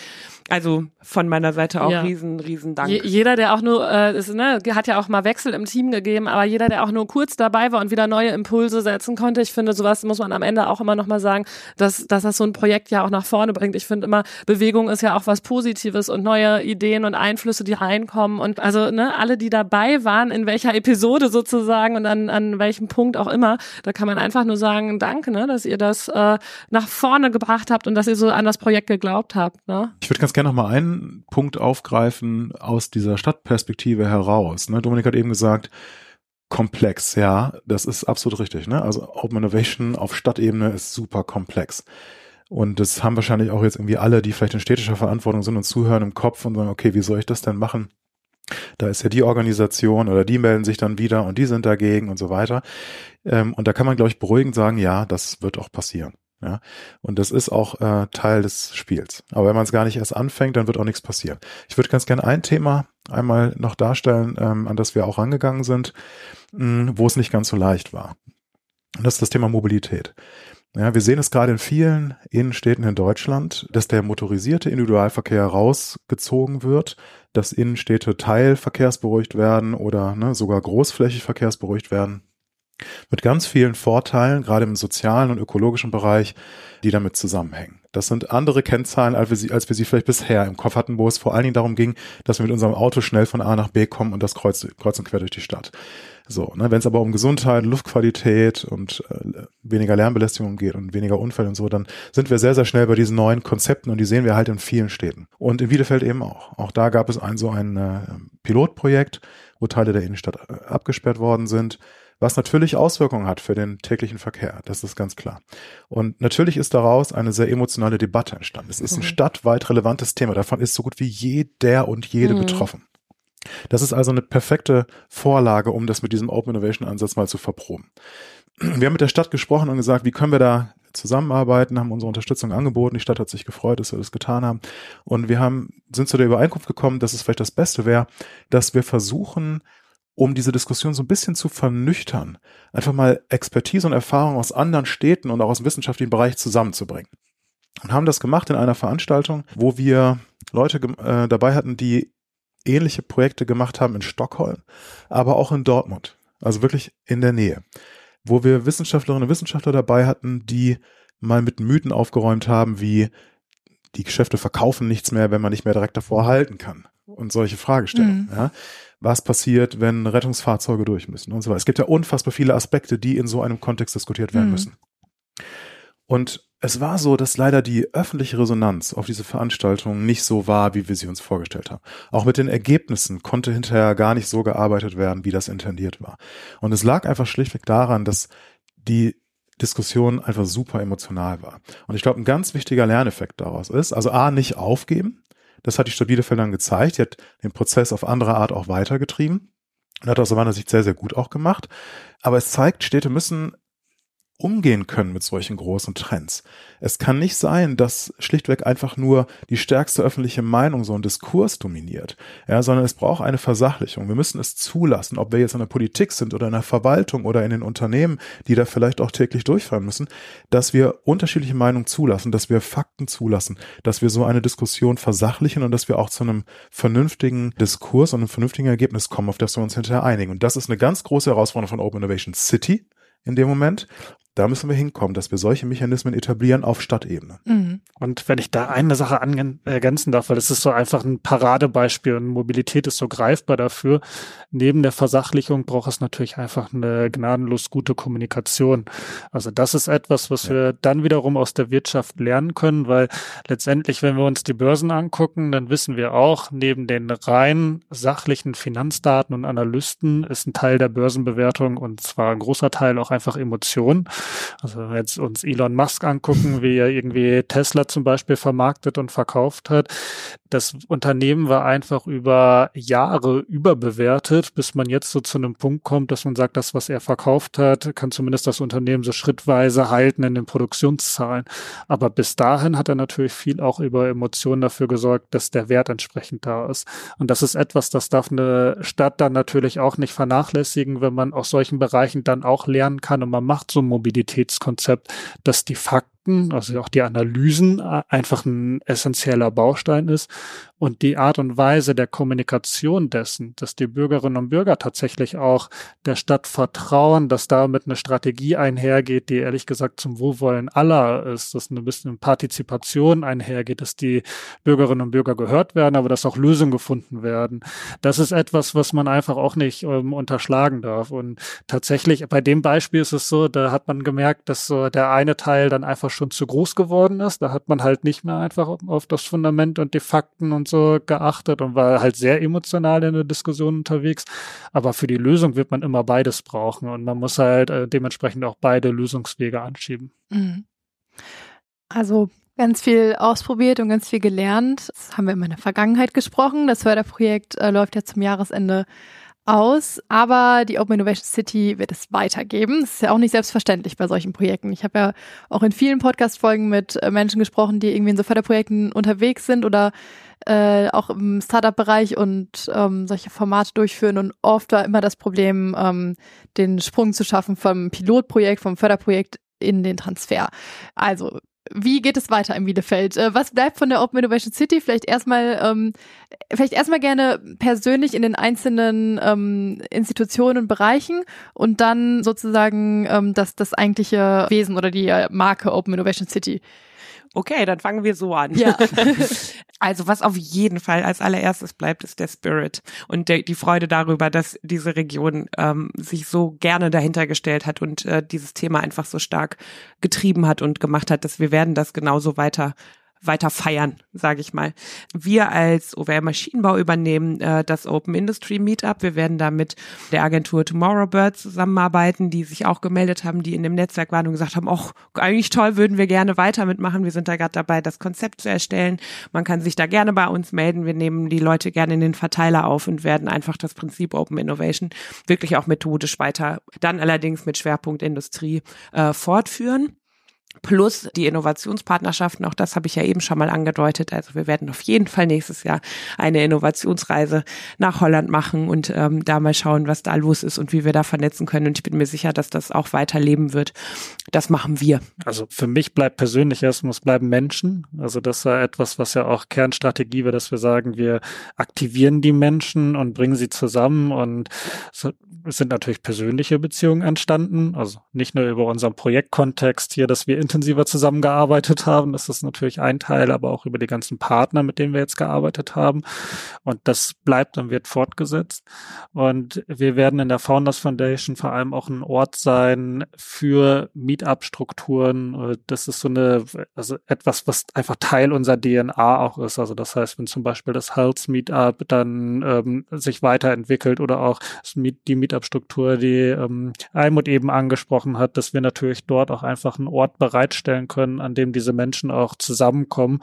also von meiner Seite auch ja. riesen, riesen Dank. Je, jeder, der auch nur, äh, ist, ne, hat ja auch mal Wechsel im Team gegeben, aber jeder, der auch nur kurz dabei war und wieder neue Impulse setzen konnte, ich finde, sowas muss man am Ende auch immer nochmal sagen, dass, dass das so ein Projekt ja auch nach vorne bringt. Ich finde immer, Bewegung ist ja auch was Positives und neue Ideen und Einflüsse, die reinkommen. Und also, ne, alle, die dabei waren, in welcher Episode sozusagen und an, an welchem Punkt auch immer, da kann man einfach nur sagen, danke, ne, dass ihr das äh, nach vorne gebracht habt und dass ihr so an das Projekt geglaubt habt. Ne? Ich würde ganz gerne noch mal einen Punkt aufgreifen aus dieser Stadtperspektive heraus. Ne? Dominik hat eben gesagt, komplex, ja, das ist absolut richtig. Ne? Also Open Innovation auf Stadtebene ist super komplex. Und das haben wahrscheinlich auch jetzt irgendwie alle, die vielleicht in städtischer Verantwortung sind und zuhören im Kopf und sagen, okay, wie soll ich das denn machen? Da ist ja die Organisation oder die melden sich dann wieder und die sind dagegen und so weiter. Ähm, und da kann man, glaube ich, beruhigend sagen, ja, das wird auch passieren. Ja, und das ist auch äh, Teil des Spiels. Aber wenn man es gar nicht erst anfängt, dann wird auch nichts passieren. Ich würde ganz gerne ein Thema einmal noch darstellen, ähm, an das wir auch rangegangen sind, mh, wo es nicht ganz so leicht war. Und das ist das Thema Mobilität. Ja, wir sehen es gerade in vielen Innenstädten in Deutschland, dass der motorisierte Individualverkehr rausgezogen wird, dass Innenstädte teilverkehrsberuhigt werden oder ne, sogar großflächig verkehrsberuhigt werden mit ganz vielen Vorteilen, gerade im sozialen und ökologischen Bereich, die damit zusammenhängen. Das sind andere Kennzahlen, als wir sie, als wir sie vielleicht bisher im Kopf hatten, wo es vor allen Dingen darum ging, dass wir mit unserem Auto schnell von A nach B kommen und das kreuz, kreuz und quer durch die Stadt. So, ne, wenn es aber um Gesundheit, Luftqualität und äh, weniger Lärmbelästigung geht und weniger Unfälle und so, dann sind wir sehr, sehr schnell bei diesen neuen Konzepten und die sehen wir halt in vielen Städten. Und in Bielefeld eben auch. Auch da gab es ein so ein äh, Pilotprojekt, wo Teile der Innenstadt äh, abgesperrt worden sind was natürlich Auswirkungen hat für den täglichen Verkehr. Das ist ganz klar. Und natürlich ist daraus eine sehr emotionale Debatte entstanden. Es ist ein mhm. stadtweit relevantes Thema. Davon ist so gut wie jeder und jede mhm. betroffen. Das ist also eine perfekte Vorlage, um das mit diesem Open Innovation Ansatz mal zu verproben. Wir haben mit der Stadt gesprochen und gesagt, wie können wir da zusammenarbeiten, haben unsere Unterstützung angeboten. Die Stadt hat sich gefreut, dass wir das getan haben. Und wir haben, sind zu der Übereinkunft gekommen, dass es vielleicht das Beste wäre, dass wir versuchen, um diese Diskussion so ein bisschen zu vernüchtern, einfach mal Expertise und Erfahrung aus anderen Städten und auch aus dem wissenschaftlichen Bereich zusammenzubringen. Und haben das gemacht in einer Veranstaltung, wo wir Leute äh, dabei hatten, die ähnliche Projekte gemacht haben in Stockholm, aber auch in Dortmund, also wirklich in der Nähe, wo wir Wissenschaftlerinnen und Wissenschaftler dabei hatten, die mal mit Mythen aufgeräumt haben, wie die Geschäfte verkaufen nichts mehr, wenn man nicht mehr direkt davor halten kann und solche Fragestellungen. Mhm. Ja was passiert, wenn Rettungsfahrzeuge durch müssen und so weiter. Es gibt ja unfassbar viele Aspekte, die in so einem Kontext diskutiert werden mhm. müssen. Und es war so, dass leider die öffentliche Resonanz auf diese Veranstaltung nicht so war, wie wir sie uns vorgestellt haben. Auch mit den Ergebnissen konnte hinterher gar nicht so gearbeitet werden, wie das intendiert war. Und es lag einfach schlichtweg daran, dass die Diskussion einfach super emotional war. Und ich glaube, ein ganz wichtiger Lerneffekt daraus ist, also A, nicht aufgeben, das hat die Stadt Bielefeld dann gezeigt. Die hat den Prozess auf andere Art auch weitergetrieben und hat aus meiner Sicht sehr, sehr gut auch gemacht. Aber es zeigt, Städte müssen umgehen können mit solchen großen Trends. Es kann nicht sein, dass schlichtweg einfach nur die stärkste öffentliche Meinung so einen Diskurs dominiert, ja, sondern es braucht eine Versachlichung. Wir müssen es zulassen, ob wir jetzt in der Politik sind oder in der Verwaltung oder in den Unternehmen, die da vielleicht auch täglich durchfahren müssen, dass wir unterschiedliche Meinungen zulassen, dass wir Fakten zulassen, dass wir so eine Diskussion versachlichen und dass wir auch zu einem vernünftigen Diskurs und einem vernünftigen Ergebnis kommen, auf das wir uns hinterher einigen. Und das ist eine ganz große Herausforderung von Open Innovation City in dem Moment. Da müssen wir hinkommen, dass wir solche Mechanismen etablieren auf Stadtebene. Mhm. Und wenn ich da eine Sache ergänzen darf, weil das ist so einfach ein Paradebeispiel und Mobilität ist so greifbar dafür. Neben der Versachlichung braucht es natürlich einfach eine gnadenlos gute Kommunikation. Also das ist etwas, was ja. wir dann wiederum aus der Wirtschaft lernen können, weil letztendlich, wenn wir uns die Börsen angucken, dann wissen wir auch, neben den rein sachlichen Finanzdaten und Analysten ist ein Teil der Börsenbewertung und zwar ein großer Teil auch einfach Emotionen. Also wenn wir jetzt uns Elon Musk angucken, wie er irgendwie Tesla zum Beispiel vermarktet und verkauft hat, das Unternehmen war einfach über Jahre überbewertet, bis man jetzt so zu einem Punkt kommt, dass man sagt, das, was er verkauft hat, kann zumindest das Unternehmen so schrittweise halten in den Produktionszahlen. Aber bis dahin hat er natürlich viel auch über Emotionen dafür gesorgt, dass der Wert entsprechend da ist. Und das ist etwas, das darf eine Stadt dann natürlich auch nicht vernachlässigen, wenn man aus solchen Bereichen dann auch lernen kann und man macht so ein Mobilitätskonzept, dass die Fakten also auch die Analysen einfach ein essentieller Baustein ist und die Art und Weise der Kommunikation dessen, dass die Bürgerinnen und Bürger tatsächlich auch der Stadt vertrauen, dass damit eine Strategie einhergeht, die ehrlich gesagt zum Wohlwollen aller ist, dass eine bisschen Partizipation einhergeht, dass die Bürgerinnen und Bürger gehört werden, aber dass auch Lösungen gefunden werden. Das ist etwas, was man einfach auch nicht ähm, unterschlagen darf. Und tatsächlich bei dem Beispiel ist es so, da hat man gemerkt, dass so der eine Teil dann einfach schon zu groß geworden ist. Da hat man halt nicht mehr einfach auf das Fundament und die Fakten und so geachtet und war halt sehr emotional in der Diskussion unterwegs. Aber für die Lösung wird man immer beides brauchen und man muss halt äh, dementsprechend auch beide Lösungswege anschieben. Mhm. Also ganz viel ausprobiert und ganz viel gelernt. Das haben wir in meiner Vergangenheit gesprochen. Das Förderprojekt äh, läuft ja zum Jahresende aus, aber die Open Innovation City wird es weitergeben. Das ist ja auch nicht selbstverständlich bei solchen Projekten. Ich habe ja auch in vielen Podcast-Folgen mit äh, Menschen gesprochen, die irgendwie in so Förderprojekten unterwegs sind oder äh, auch im Startup-Bereich und ähm, solche Formate durchführen. Und oft war immer das Problem, ähm, den Sprung zu schaffen vom Pilotprojekt, vom Förderprojekt in den Transfer. Also wie geht es weiter in Bielefeld? Äh, was bleibt von der Open Innovation City? Vielleicht erstmal, ähm, vielleicht erstmal gerne persönlich in den einzelnen ähm, Institutionen und Bereichen und dann sozusagen ähm, das, das eigentliche Wesen oder die Marke Open Innovation City. Okay, dann fangen wir so an. Ja. [laughs] also was auf jeden Fall als allererstes bleibt, ist der Spirit und der, die Freude darüber, dass diese Region ähm, sich so gerne dahinter gestellt hat und äh, dieses Thema einfach so stark getrieben hat und gemacht hat, dass wir werden das genauso weiter weiter feiern, sage ich mal. Wir als OWR Maschinenbau übernehmen äh, das Open Industry Meetup. Wir werden da mit der Agentur Tomorrowbird zusammenarbeiten, die sich auch gemeldet haben, die in dem Netzwerk waren und gesagt haben, auch eigentlich toll, würden wir gerne weiter mitmachen. Wir sind da gerade dabei, das Konzept zu erstellen. Man kann sich da gerne bei uns melden. Wir nehmen die Leute gerne in den Verteiler auf und werden einfach das Prinzip Open Innovation wirklich auch methodisch weiter, dann allerdings mit Schwerpunkt Industrie äh, fortführen plus die Innovationspartnerschaften, auch das habe ich ja eben schon mal angedeutet. Also wir werden auf jeden Fall nächstes Jahr eine Innovationsreise nach Holland machen und ähm, da mal schauen, was da los ist und wie wir da vernetzen können. Und ich bin mir sicher, dass das auch weiterleben wird. Das machen wir. Also für mich bleibt persönlich erstmal, es bleiben Menschen. Also das war etwas, was ja auch Kernstrategie war, dass wir sagen, wir aktivieren die Menschen und bringen sie zusammen und es sind natürlich persönliche Beziehungen entstanden. Also nicht nur über unseren Projektkontext hier, dass wir intensiver zusammengearbeitet haben. Das ist natürlich ein Teil, aber auch über die ganzen Partner, mit denen wir jetzt gearbeitet haben. Und das bleibt und wird fortgesetzt. Und wir werden in der Founders Foundation vor allem auch ein Ort sein für Meetup-Strukturen. Das ist so eine, also etwas, was einfach Teil unserer DNA auch ist. Also das heißt, wenn zum Beispiel das Health Meetup dann ähm, sich weiterentwickelt oder auch die Meetup-Struktur, die ähm, Almut eben angesprochen hat, dass wir natürlich dort auch einfach einen Ort bereitstellen können, an dem diese Menschen auch zusammenkommen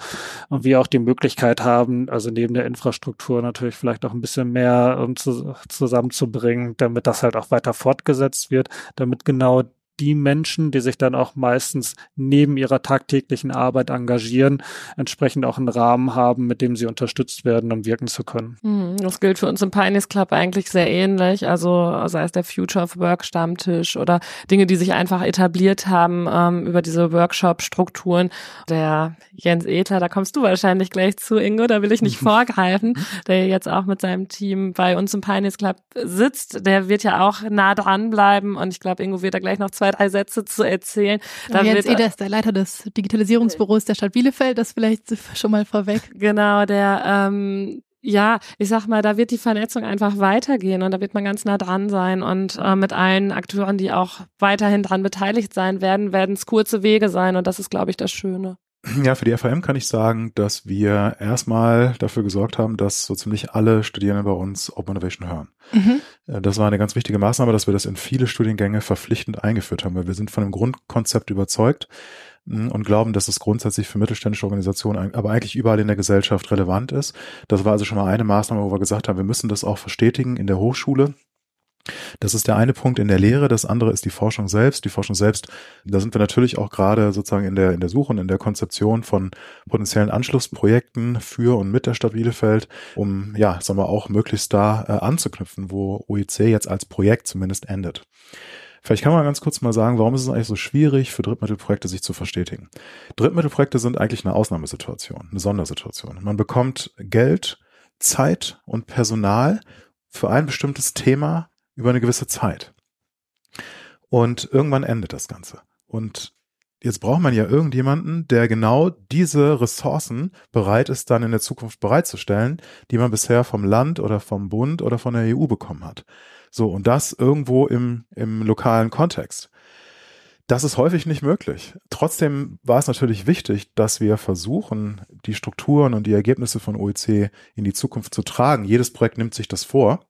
und wir auch die Möglichkeit haben, also neben der Infrastruktur natürlich vielleicht auch ein bisschen mehr um, zu, zusammenzubringen, damit das halt auch weiter fortgesetzt wird, damit genau die Menschen, die sich dann auch meistens neben ihrer tagtäglichen Arbeit engagieren, entsprechend auch einen Rahmen haben, mit dem sie unterstützt werden, um wirken zu können. Hm, das gilt für uns im Pioneers Club eigentlich sehr ähnlich. Also sei es der Future of Work Stammtisch oder Dinge, die sich einfach etabliert haben ähm, über diese Workshop-Strukturen. Der Jens Ether, da kommst du wahrscheinlich gleich zu, Ingo, da will ich nicht [laughs] vorgreifen, der jetzt auch mit seinem Team bei uns im Pioneers Club sitzt. Der wird ja auch nah dran bleiben und ich glaube, Ingo wird da gleich noch zwei zwei, drei Sätze zu erzählen. Da Jens Eder ist der Leiter des Digitalisierungsbüros der Stadt Bielefeld, das vielleicht schon mal vorweg. Genau, der ähm, ja, ich sag mal, da wird die Vernetzung einfach weitergehen und da wird man ganz nah dran sein und äh, mit allen Akteuren, die auch weiterhin dran beteiligt sein werden, werden es kurze Wege sein und das ist, glaube ich, das Schöne. Ja, für die FAM kann ich sagen, dass wir erstmal dafür gesorgt haben, dass so ziemlich alle Studierenden bei uns Open Innovation hören. Mhm. Äh, das war eine ganz wichtige Maßnahme, dass wir das in viele Studiengänge verpflichtend eingeführt haben, weil wir sind von dem Grundkonzept überzeugt hm, und glauben, dass es grundsätzlich für mittelständische Organisationen, aber eigentlich überall in der Gesellschaft relevant ist. Das war also schon mal eine Maßnahme, wo wir gesagt haben, wir müssen das auch verstetigen in der Hochschule das ist der eine Punkt in der Lehre. Das andere ist die Forschung selbst. Die Forschung selbst, da sind wir natürlich auch gerade sozusagen in der, in der Suche und in der Konzeption von potenziellen Anschlussprojekten für und mit der Stadt Bielefeld, um, ja, sagen wir auch möglichst da äh, anzuknüpfen, wo OEC jetzt als Projekt zumindest endet. Vielleicht kann man ganz kurz mal sagen, warum ist es eigentlich so schwierig für Drittmittelprojekte sich zu verstetigen? Drittmittelprojekte sind eigentlich eine Ausnahmesituation, eine Sondersituation. Man bekommt Geld, Zeit und Personal für ein bestimmtes Thema über eine gewisse Zeit. Und irgendwann endet das Ganze. Und jetzt braucht man ja irgendjemanden, der genau diese Ressourcen bereit ist, dann in der Zukunft bereitzustellen, die man bisher vom Land oder vom Bund oder von der EU bekommen hat. So, und das irgendwo im, im lokalen Kontext. Das ist häufig nicht möglich. Trotzdem war es natürlich wichtig, dass wir versuchen, die Strukturen und die Ergebnisse von OEC in die Zukunft zu tragen. Jedes Projekt nimmt sich das vor.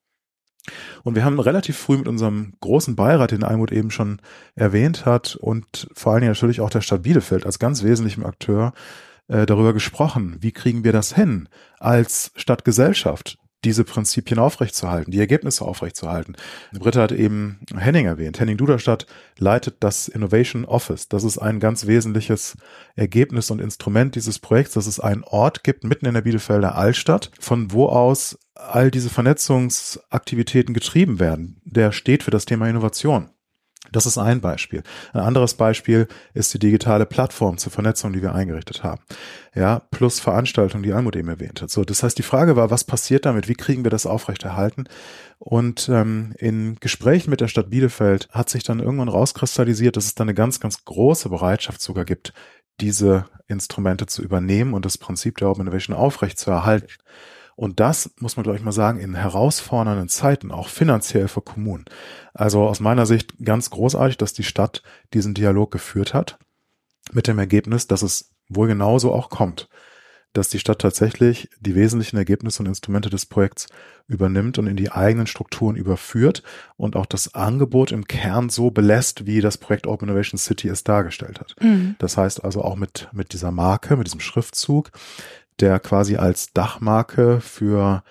Und wir haben relativ früh mit unserem großen Beirat, den Almut eben schon erwähnt hat, und vor allen Dingen natürlich auch der Stadt Bielefeld als ganz wesentlichem Akteur äh, darüber gesprochen, wie kriegen wir das hin als Stadtgesellschaft, diese Prinzipien aufrechtzuerhalten, die Ergebnisse aufrechtzuerhalten. Britta hat eben Henning erwähnt. Henning Duderstadt leitet das Innovation Office. Das ist ein ganz wesentliches Ergebnis und Instrument dieses Projekts, dass es einen Ort gibt mitten in der Bielefelder Altstadt, von wo aus all diese Vernetzungsaktivitäten getrieben werden. Der steht für das Thema Innovation. Das ist ein Beispiel. Ein anderes Beispiel ist die digitale Plattform zur Vernetzung, die wir eingerichtet haben. Ja, plus Veranstaltungen, die Almut eben erwähnt hat. So, das heißt, die Frage war, was passiert damit? Wie kriegen wir das aufrechterhalten? Und ähm, in Gesprächen mit der Stadt Bielefeld hat sich dann irgendwann rauskristallisiert, dass es da eine ganz, ganz große Bereitschaft sogar gibt, diese Instrumente zu übernehmen und das Prinzip der Open Innovation aufrechtzuerhalten. Und das muss man, glaube ich, mal sagen, in herausfordernden Zeiten, auch finanziell für Kommunen. Also aus meiner Sicht ganz großartig, dass die Stadt diesen Dialog geführt hat, mit dem Ergebnis, dass es wohl genauso auch kommt, dass die Stadt tatsächlich die wesentlichen Ergebnisse und Instrumente des Projekts übernimmt und in die eigenen Strukturen überführt und auch das Angebot im Kern so belässt, wie das Projekt Open Innovation City es dargestellt hat. Mhm. Das heißt also auch mit, mit dieser Marke, mit diesem Schriftzug, der quasi als Dachmarke für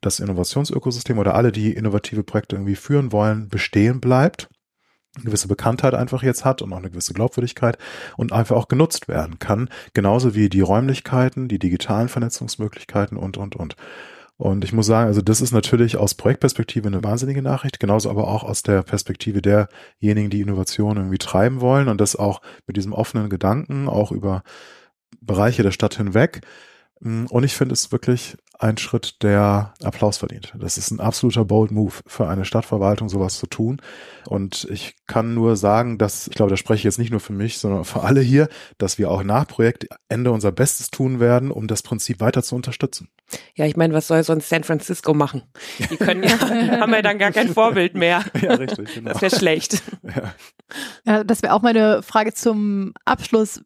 das Innovationsökosystem oder alle, die innovative Projekte irgendwie führen wollen, bestehen bleibt, eine gewisse Bekanntheit einfach jetzt hat und auch eine gewisse Glaubwürdigkeit und einfach auch genutzt werden kann, genauso wie die Räumlichkeiten, die digitalen Vernetzungsmöglichkeiten und, und, und. Und ich muss sagen, also das ist natürlich aus Projektperspektive eine wahnsinnige Nachricht, genauso aber auch aus der Perspektive derjenigen, die Innovation irgendwie treiben wollen und das auch mit diesem offenen Gedanken, auch über Bereiche der Stadt hinweg, und ich finde es wirklich ein Schritt, der Applaus verdient. Das ist ein absoluter bold Move für eine Stadtverwaltung, sowas zu tun. Und ich kann nur sagen, dass, ich glaube, da spreche ich jetzt nicht nur für mich, sondern für alle hier, dass wir auch nach Projektende unser Bestes tun werden, um das Prinzip weiter zu unterstützen. Ja, ich meine, was soll sonst San Francisco machen? Die können ja, [laughs] haben ja dann gar kein Vorbild mehr. [laughs] Ja, richtig, genau. Das wäre schlecht. Ja. ja das wäre auch meine Frage zum Abschluss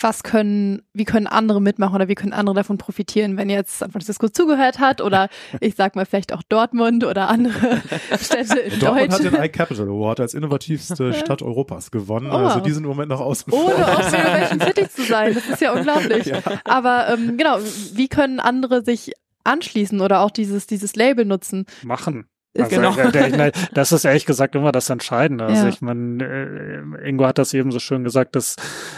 was können, wie können andere mitmachen oder wie können andere davon profitieren, wenn jetzt San Francisco zugehört hat oder [laughs] ich sag mal vielleicht auch Dortmund oder andere [laughs] Städte in Dortmund hat den iCapital Award als innovativste [laughs] Stadt Europas gewonnen. Oh. Also die sind im Moment noch außen vor. Ohne auf Innovation City zu sein, das ist ja unglaublich. Ja. Aber ähm, genau, wie können andere sich anschließen oder auch dieses, dieses Label nutzen? Machen. Also, genau. Der, [laughs] das ist ehrlich gesagt immer das Entscheidende. Also ja. ich meine, äh, Ingo hat das eben so schön gesagt, dass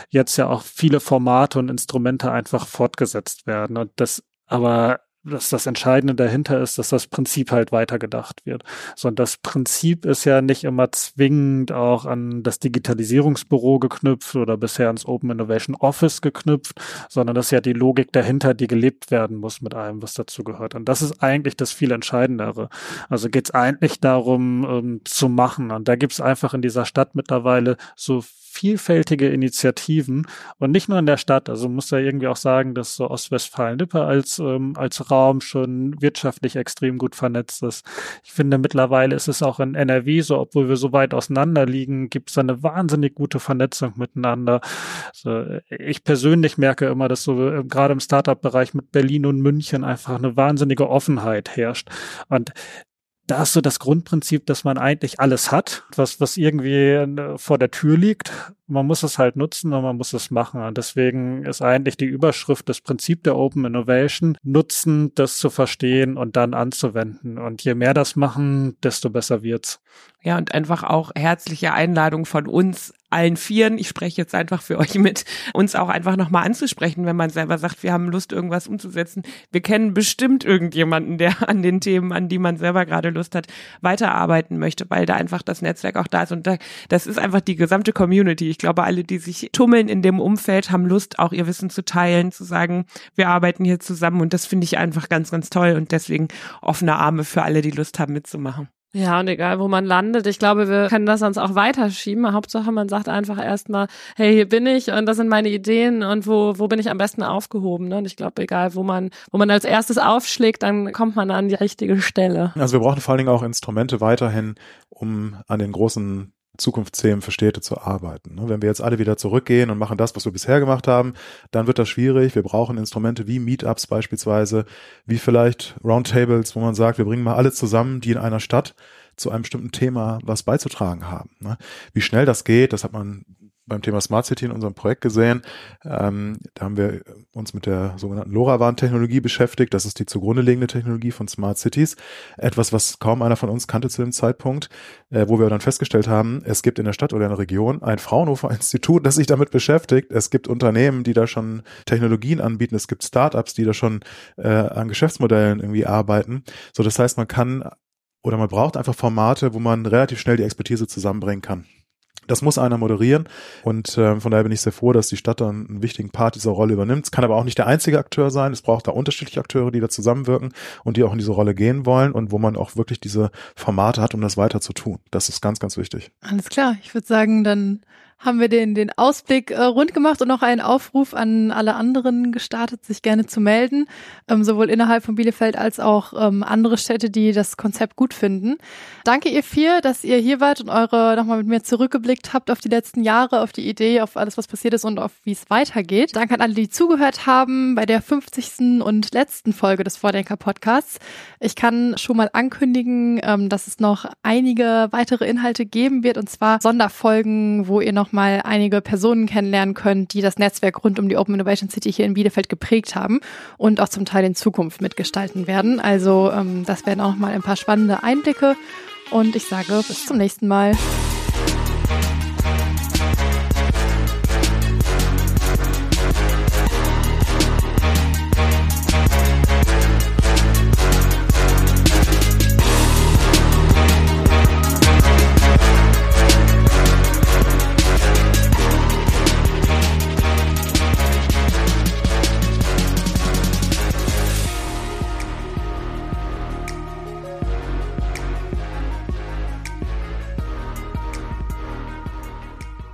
jetzt ja auch viele Formate und Instrumente einfach fortgesetzt werden und das aber dass das Entscheidende dahinter ist, dass das Prinzip halt weitergedacht wird. So, und das Prinzip ist ja nicht immer zwingend auch an das Digitalisierungsbüro geknüpft oder bisher ans Open Innovation Office geknüpft, sondern das ist ja die Logik dahinter, die gelebt werden muss mit allem, was dazu gehört. Und das ist eigentlich das viel Entscheidendere. Also geht es eigentlich darum, ähm, zu machen. Und da gibt es einfach in dieser Stadt mittlerweile so vielfältige Initiativen und nicht nur in der Stadt. Also muss da irgendwie auch sagen, dass so Ostwestfalen-Lippe als, ähm, als Raum schon wirtschaftlich extrem gut vernetzt ist. Ich finde, mittlerweile ist es auch in NRW so, obwohl wir so weit auseinander liegen, gibt es eine wahnsinnig gute Vernetzung miteinander. Also ich persönlich merke immer, dass so äh, gerade im Startup-Bereich mit Berlin und München einfach eine wahnsinnige Offenheit herrscht. Und da ist so das Grundprinzip, dass man eigentlich alles hat, was, was irgendwie äh, vor der Tür liegt. Man muss es halt nutzen und man muss es machen. Und deswegen ist eigentlich die Überschrift das Prinzip der Open Innovation, nutzen, das zu verstehen und dann anzuwenden. Und je mehr das machen, desto besser wird's. Ja, und einfach auch herzliche Einladung von uns allen Vieren, ich spreche jetzt einfach für euch mit, uns auch einfach nochmal anzusprechen, wenn man selber sagt, wir haben Lust, irgendwas umzusetzen. Wir kennen bestimmt irgendjemanden, der [laughs] an den Themen, an die man selber gerade Lust hat, weiterarbeiten möchte, weil da einfach das Netzwerk auch da ist. Und da, das ist einfach die gesamte Community. Ich glaube, alle, die sich tummeln in dem Umfeld, haben Lust, auch ihr Wissen zu teilen, zu sagen, wir arbeiten hier zusammen. Und das finde ich einfach ganz, ganz toll. Und deswegen offene Arme für alle, die Lust haben, mitzumachen. Ja, und egal, wo man landet, ich glaube, wir können das sonst auch weiterschieben. Hauptsache, man sagt einfach erstmal, hey, hier bin ich und das sind meine Ideen und wo, wo bin ich am besten aufgehoben. Ne? Und ich glaube, egal, wo man, wo man als erstes aufschlägt, dann kommt man an die richtige Stelle. Also wir brauchen vor allen Dingen auch Instrumente weiterhin, um an den großen Zukunftsthemen für Städte zu arbeiten. Ne? Wenn wir jetzt alle wieder zurückgehen und machen das, was wir bisher gemacht haben, dann wird das schwierig. Wir brauchen Instrumente wie Meetups beispielsweise, wie vielleicht Roundtables, wo man sagt, wir bringen mal alle zusammen, die in einer Stadt zu einem bestimmten Thema was beizutragen haben. Ne? Wie schnell das geht, das hat man beim Thema Smart City in unserem Projekt gesehen. Ähm, da haben wir uns mit der sogenannten LoRaWAN-Technologie beschäftigt. Das ist die zugrunde liegende Technologie von Smart Cities. Etwas, was kaum einer von uns kannte zu dem Zeitpunkt, äh, wo wir dann festgestellt haben, es gibt in der Stadt oder in der Region ein Fraunhofer-Institut, [laughs] das sich damit beschäftigt. Es gibt Unternehmen, die da schon Technologien anbieten. Es gibt Startups, die da schon äh, an Geschäftsmodellen irgendwie arbeiten. So, das heißt, man kann oder man braucht einfach Formate, wo man relativ schnell die Expertise zusammenbringen kann. Das muss einer moderieren und äh, von daher bin ich sehr froh, dass die Stadt dann einen wichtigen Part dieser Rolle übernimmt. Es kann aber auch nicht der einzige Akteur sein. Es braucht da unterschiedliche Akteure, die da zusammenwirken und die auch in diese Rolle gehen wollen und wo man auch wirklich diese Formate hat, um das weiter zu tun. Das ist ganz, ganz wichtig. Alles klar. Ich würde sagen, dann haben wir den, den Ausblick äh, rund gemacht und noch einen Aufruf an alle anderen gestartet, sich gerne zu melden, ähm, sowohl innerhalb von Bielefeld als auch ähm, andere Städte, die das Konzept gut finden. Danke ihr vier, dass ihr hier wart und eure nochmal mit mir zurückgeblickt habt auf die letzten Jahre, auf die Idee, auf alles, was passiert ist und auf wie es weitergeht. Danke an alle, die zugehört haben bei der 50. und letzten Folge des Vordenker-Podcasts. Ich kann schon mal ankündigen, ähm, dass es noch einige weitere Inhalte geben wird und zwar Sonderfolgen, wo ihr noch mal einige Personen kennenlernen könnt, die das Netzwerk rund um die Open Innovation City hier in Bielefeld geprägt haben und auch zum Teil in Zukunft mitgestalten werden. Also ähm, das werden auch noch mal ein paar spannende Einblicke und ich sage bis zum nächsten Mal.